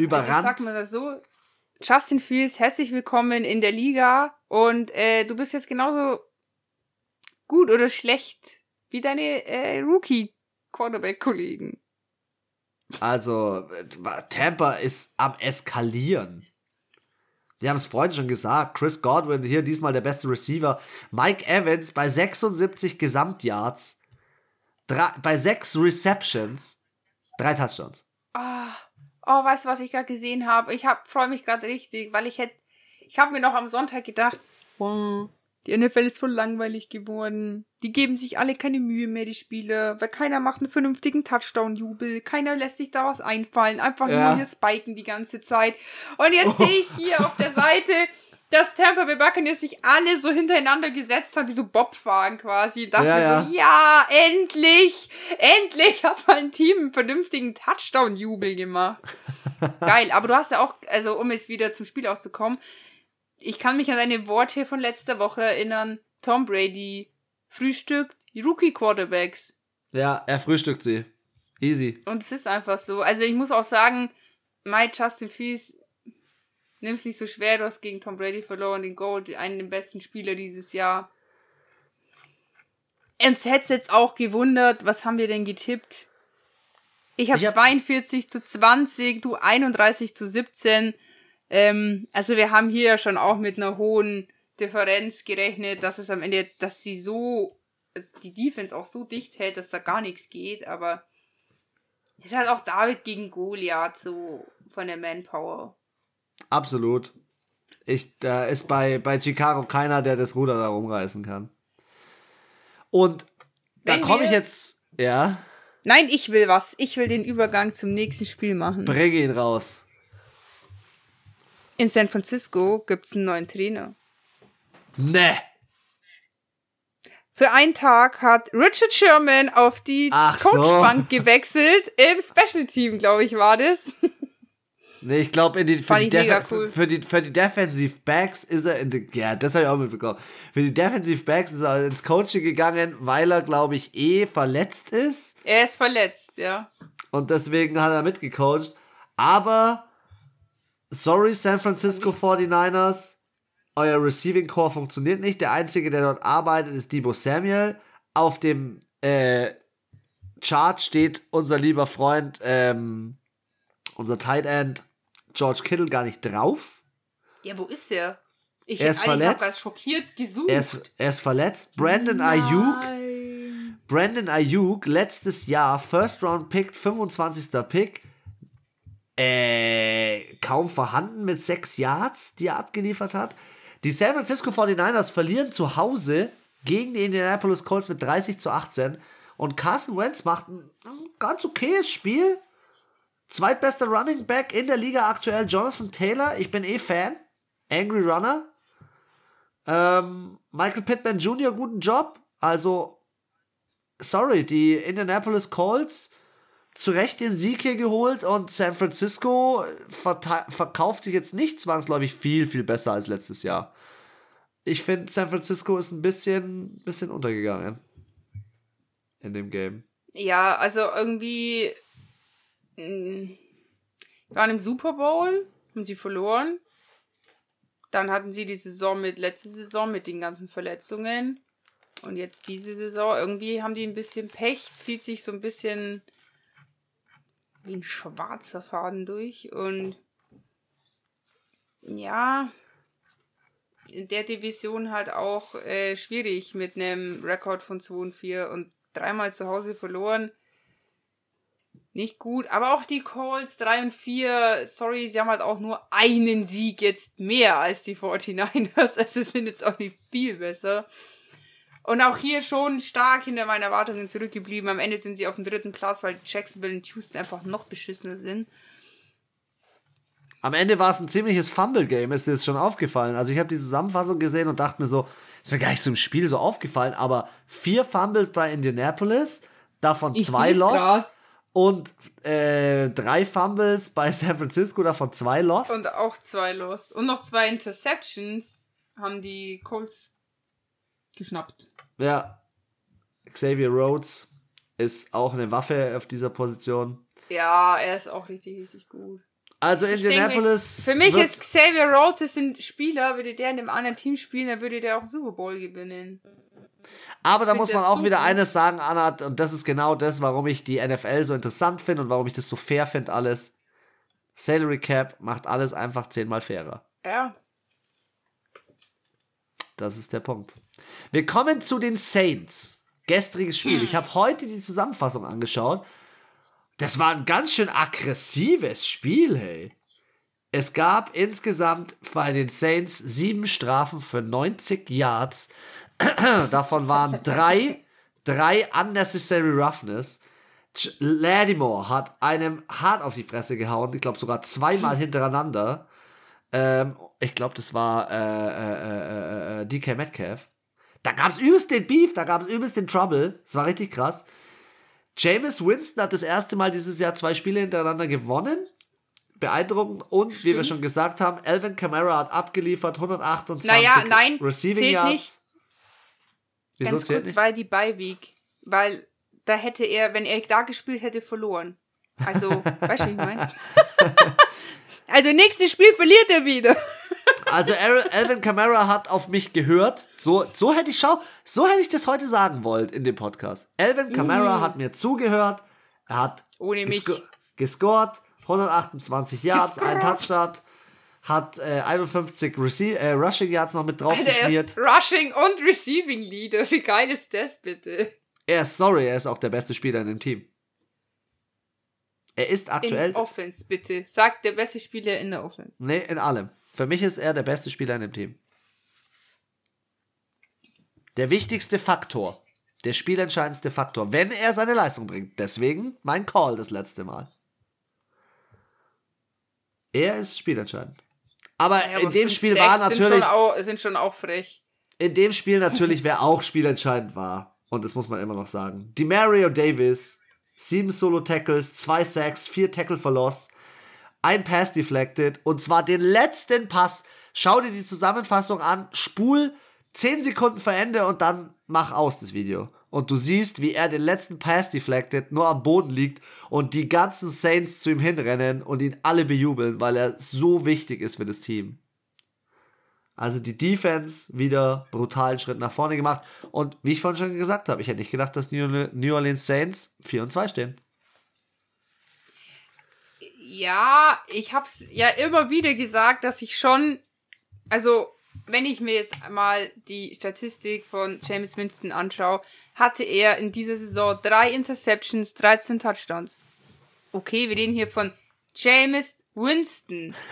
Also Überrannt. sag mal das so. Justin Fields, herzlich willkommen in der Liga und äh, du bist jetzt genauso gut oder schlecht wie deine äh, Rookie-Quarterback-Kollegen. Also, Tampa ist am Eskalieren. Die haben es vorhin schon gesagt. Chris Godwin hier diesmal der beste Receiver. Mike Evans bei 76 Gesamtyards. Drei, bei 6 Receptions. Drei Touchdowns. Ah, oh, weißt du, was ich gerade gesehen habe? Ich hab, freue mich gerade richtig, weil ich hätte, ich habe mir noch am Sonntag gedacht, wow, die NFL ist voll langweilig geworden. Die geben sich alle keine Mühe mehr, die Spieler, weil keiner macht einen vernünftigen Touchdown-Jubel, keiner lässt sich da was einfallen, einfach Ja. nur hier spiken die ganze Zeit. Und jetzt sehe ich hier auf der Seite, dass Tampa Bay Buccaneers sich alle so hintereinander gesetzt haben, wie so Bobfahren quasi. Dachte ja. so, ja, endlich, endlich hat mein Team einen vernünftigen Touchdown-Jubel gemacht. Geil, aber du hast ja auch, also um jetzt wieder zum Spiel auch zu kommen, ich kann mich an deine Worte von letzter Woche erinnern. Tom Brady frühstückt Rookie-Quarterbacks. Ja, er frühstückt sie. Easy. Und es ist einfach so. Also ich muss auch sagen, my Justin Fields nimm's nicht so schwer. Du hast gegen Tom Brady verloren, den Gold, einen der besten Spieler dieses Jahr. Uns hätte jetzt auch gewundert, was haben wir denn getippt? Ich habe hab- 42 zu 20, du 31 zu 17. Ähm, also wir haben hier ja schon auch mit einer hohen Differenz gerechnet, dass es am Ende, dass sie so, also die Defense auch so dicht hält, dass da gar nichts geht, aber ist halt auch David gegen Goliath so von der Manpower. Absolut. Ich, da ist bei, bei Chicago keiner, der das Ruder da rumreißen kann. Und da komme ich jetzt. Ja, Nein, ich will was. Ich will den Übergang zum nächsten Spiel machen. bringe ihn raus. In San Francisco gibt's einen neuen Trainer. Ne. Für einen Tag hat Richard Sherman auf die Ach so. Coachbank gewechselt. Im Special Team, glaube ich, war das. Nee, ich glaube, für, cool. für, die, für die Defensive Backs ist er in die, Ja, das habe ich auch mitbekommen. Für die Defensive Backs ist er ins Coaching gegangen, weil er, glaube ich, eh verletzt ist. Er ist verletzt, ja. Und deswegen hat er mitgecoacht. Aber, sorry, San Francisco 49ers, euer Receiving Core funktioniert nicht. Der einzige, der dort arbeitet, ist Debo Samuel. Auf dem äh, Chart steht unser lieber Freund, ähm, unser Tight End George Kittle gar nicht drauf. Ja, wo ist der? Ich, Er ist verletzt. schockiert gesucht. Er ist, er ist verletzt. Brandon Ayuk, Nein. Brandon Ayuk, letztes Jahr, First Round Pick, 25. Pick, äh, kaum vorhanden mit 6 Yards, die er abgeliefert hat. Die San Francisco 49ers verlieren zu Hause gegen die Indianapolis Colts mit 30 zu 18 und Carson Wentz macht ein, ein ganz okayes Spiel. Zweitbester Running Back in der Liga aktuell, Jonathan Taylor. Ich bin eh Fan. Angry Runner. Ähm, Michael Pittman Jr. guten Job. Also, sorry, die Indianapolis Colts zu Recht den Sieg hier geholt und San Francisco verkauft sich jetzt nicht zwangsläufig viel, viel besser als letztes Jahr. Ich finde, San Francisco ist ein bisschen, bisschen untergegangen in dem Game. Ja, also irgendwie mh, waren im Super Bowl, haben sie verloren. Dann hatten sie die Saison mit letzte Saison mit den ganzen Verletzungen. Und jetzt diese Saison, irgendwie haben die ein bisschen Pech, zieht sich so ein bisschen wie ein schwarzer Faden durch. Und ja, in der Division halt auch äh, schwierig mit einem Rekord von 2 und 4 und dreimal zu Hause verloren. Nicht gut, aber auch die Colts 3 und 4, sorry, sie haben halt auch nur einen Sieg jetzt mehr als die 49ers. Also sind jetzt auch nicht viel besser. Und auch hier schon stark hinter meinen Erwartungen zurückgeblieben. Am Ende sind sie auf dem dritten Platz, weil Jacksonville und Houston einfach noch beschissener sind. Am Ende war es ein ziemliches Fumble-Game, ist dir das schon aufgefallen. Also ich habe die Zusammenfassung gesehen und dachte mir so, ist mir gar nicht so im Spiel so aufgefallen, aber vier Fumbles bei Indianapolis, davon Ich zwei Lost grad. Und äh, drei Fumbles bei San Francisco, davon zwei Lost. Und auch zwei Lost. Und noch zwei Interceptions haben die Colts geschnappt. ja, Xavier Rhodes ist auch eine Waffe auf dieser Position. Ja, er ist auch richtig, richtig gut. Also Ich denke, Indianapolis Für mich ist Xavier Rhodes ein Spieler, würde der in einem anderen Team spielen, dann würde der auch einen Super Bowl gewinnen. Aber da muss man auch wieder eines sagen, Anna, und das ist genau das, warum ich die NFL so interessant finde und warum ich das so fair finde alles. Salary Cap macht alles einfach zehnmal fairer. Ja. Das ist der Punkt. Wir kommen zu den Saints. Gestriges Spiel. Ich habe heute die Zusammenfassung angeschaut. Das war ein ganz schön aggressives Spiel, hey. Es gab insgesamt bei den Saints sieben Strafen für 90 Yards. Davon waren drei, drei unnecessary roughness. Lattimore hat einem hart auf die Fresse gehauen. Ich glaube sogar zweimal hintereinander. Ähm, ich glaube, das war äh, äh, äh, äh, DK Metcalf. Da gab es übelst den Beef, da gab es übelst den Trouble. Das war richtig krass. Jameis Winston hat das erste Mal dieses Jahr zwei Spiele hintereinander gewonnen. Beeindruckend. Und wie wir schon gesagt haben, Alvin Kamara hat abgeliefert, 128 Naja, nein, Receiving zählt Yards. nicht. Wieso Ganz kurz, weil die Beiweek. Weil da hätte er, wenn er da gespielt hätte, verloren. Also, weißt du, wie ich meine? also, nächstes Spiel verliert er wieder. Also Al- Alvin Kamara hat auf mich gehört. So, so hätte ich schau, so hätte ich das heute sagen wollen in dem Podcast. Alvin Kamara hat mir zugehört. Er hat Ohne mich. gesco- gescored, 128 Yards, ein Gescored. Touchdown, hat äh, 51 Rece äh, Rushing Yards noch mit drauf Alter, er geschmiert. ist Rushing und Receiving Leader. Wie geil ist das bitte? Er ist sorry, er ist auch der beste Spieler in dem Team. Er ist In aktuell, Offense, bitte. Sagt der beste Spieler in der Offense. nee, in allem. Für mich ist er der beste Spieler in dem Team. Der wichtigste Faktor, der spielentscheidendste Faktor, wenn er seine Leistung bringt. Deswegen mein Call das letzte Mal. Er ist spielentscheidend. Aber Ja, in dem Spiel war sind natürlich, Schon auch, sind schon auch frech. in dem Spiel natürlich, wer auch spielentscheidend war, und das muss man immer noch sagen, die Mario Davis, sieben Solo-Tackles, zwei Sacks, vier Tackle for Loss, ein Pass deflected, und zwar den letzten Pass. Schau dir die Zusammenfassung an, spul 10 Sekunden vor Ende und dann mach aus das Video. Und du siehst, wie er den letzten Pass deflected, nur am Boden liegt und die ganzen Saints zu ihm hinrennen und ihn alle bejubeln, weil er so wichtig ist für das Team. Also die Defense wieder brutalen Schritt nach vorne gemacht. Und wie ich vorhin schon gesagt habe, ich hätte nicht gedacht, dass New Orleans Saints 4 und 2 stehen. Ja, ich hab's ja immer wieder gesagt, dass ich schon, also wenn ich mir jetzt mal die Statistik von James Winston anschaue, hatte er in dieser Saison drei Interceptions, 13 Touchdowns. Okay, wir reden hier von James Winston.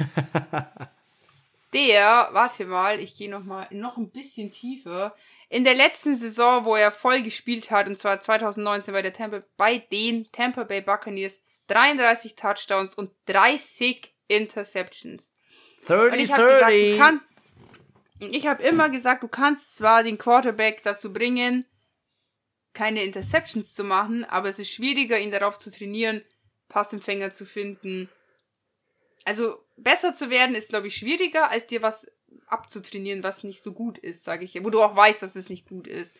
Der, warte mal, ich gehe noch mal noch ein bisschen tiefer. In der letzten Saison, wo er voll gespielt hat, und zwar 2019 bei, der Tampa, bei den Tampa Bay Buccaneers, 33 Touchdowns und 30 Interceptions. Und ich habe gesagt, du 30-30. kannst. Ich habe immer gesagt, du kannst zwar den Quarterback dazu bringen, keine Interceptions zu machen, aber es ist schwieriger, ihn darauf zu trainieren, Passempfänger zu finden. Also besser zu werden ist, glaube ich, schwieriger, als dir was abzutrainieren, was nicht so gut ist, sage ich. Wo du auch weißt, dass es nicht gut ist.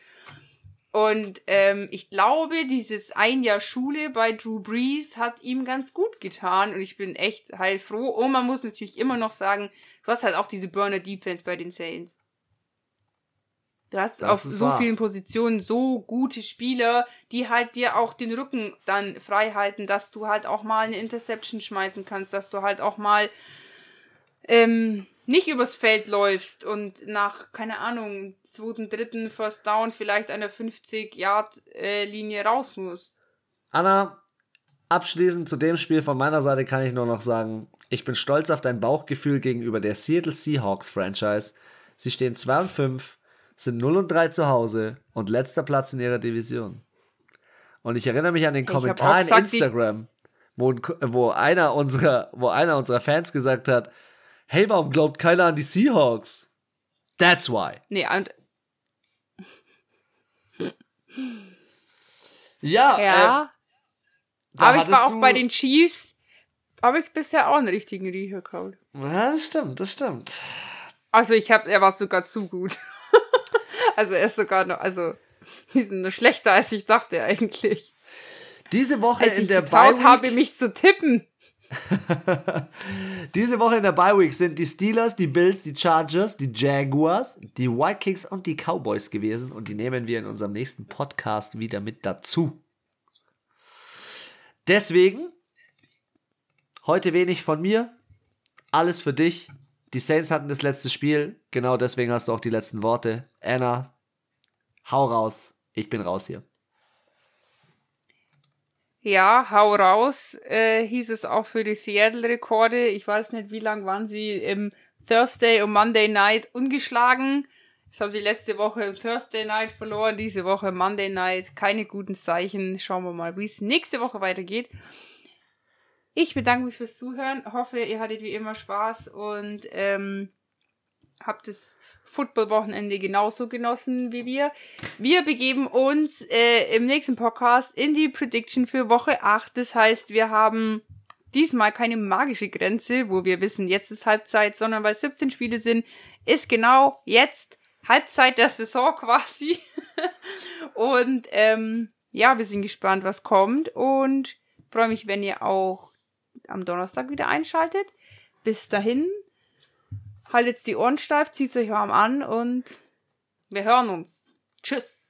Und ähm, ich glaube, dieses ein Jahr Schule bei Drew Brees hat ihm ganz gut getan und ich bin echt heilfroh. Und man muss natürlich immer noch sagen, du hast halt auch diese Burner Defense bei den Saints. Du hast Das auf so wahr. vielen Positionen so gute Spieler, die halt dir auch den Rücken dann frei halten, dass du halt auch mal eine Interception schmeißen kannst, dass du halt auch mal ähm, nicht übers Feld läufst und nach, keine Ahnung, zweiten, dritten First Down vielleicht der 50-Yard-Linie raus musst. Anna, abschließend zu dem Spiel von meiner Seite kann ich nur noch sagen, ich bin stolz auf dein Bauchgefühl gegenüber der Seattle Seahawks Franchise. Sie stehen 2 und 5. sind 0 und 3 zu Hause und letzter Platz in ihrer Division. Und ich erinnere mich an den Kommentar in Instagram, wo, wo, einer unserer, wo einer unserer Fans gesagt hat, hey, warum glaubt keiner an die Seahawks? That's why. Nee, und, Ja, ja. äh, aber ich war auch bei den Chiefs. Habe ich bisher auch einen richtigen Riecher gehabt. Ja, das stimmt, das stimmt. Also ich habe, er war sogar zu gut. also er ist sogar noch, also die sind nur schlechter als ich dachte eigentlich. Diese Woche Als in ich der Bye habe, mich zu tippen. diese Woche in der Bye Week sind die Steelers, die Bills, die Chargers, die Jaguars, die Vikings und die Cowboys gewesen und die nehmen wir in unserem nächsten Podcast wieder mit dazu. Deswegen heute wenig von mir, alles für dich. Die Saints hatten das letzte Spiel, genau deswegen hast du auch die letzten Worte. Anna, hau raus, ich bin raus hier. Ja, hau raus, äh, hieß es auch für die Seattle-Rekorde. Ich weiß nicht, wie lang waren sie im Thursday und Monday Night ungeschlagen. Das haben sie letzte Woche im Thursday Night verloren, diese Woche Monday Night. Keine guten Zeichen. Schauen wir mal, wie es nächste Woche weitergeht. Ich bedanke mich fürs Zuhören. Hoffe, ihr hattet wie immer Spaß und ähm, habt das Football-Wochenende genauso genossen wie wir. Wir begeben uns äh, im nächsten Podcast in die Prediction für Woche 8. Das heißt, wir haben diesmal keine magische Grenze, wo wir wissen, jetzt ist Halbzeit, sondern weil 17 Spiele sind, ist genau jetzt Halbzeit der Saison quasi. und ähm, ja, wir sind gespannt, was kommt und freue mich, wenn ihr auch am Donnerstag wieder einschaltet. Bis dahin, haltet die Ohren steif, zieht euch warm an und wir hören uns. Tschüss.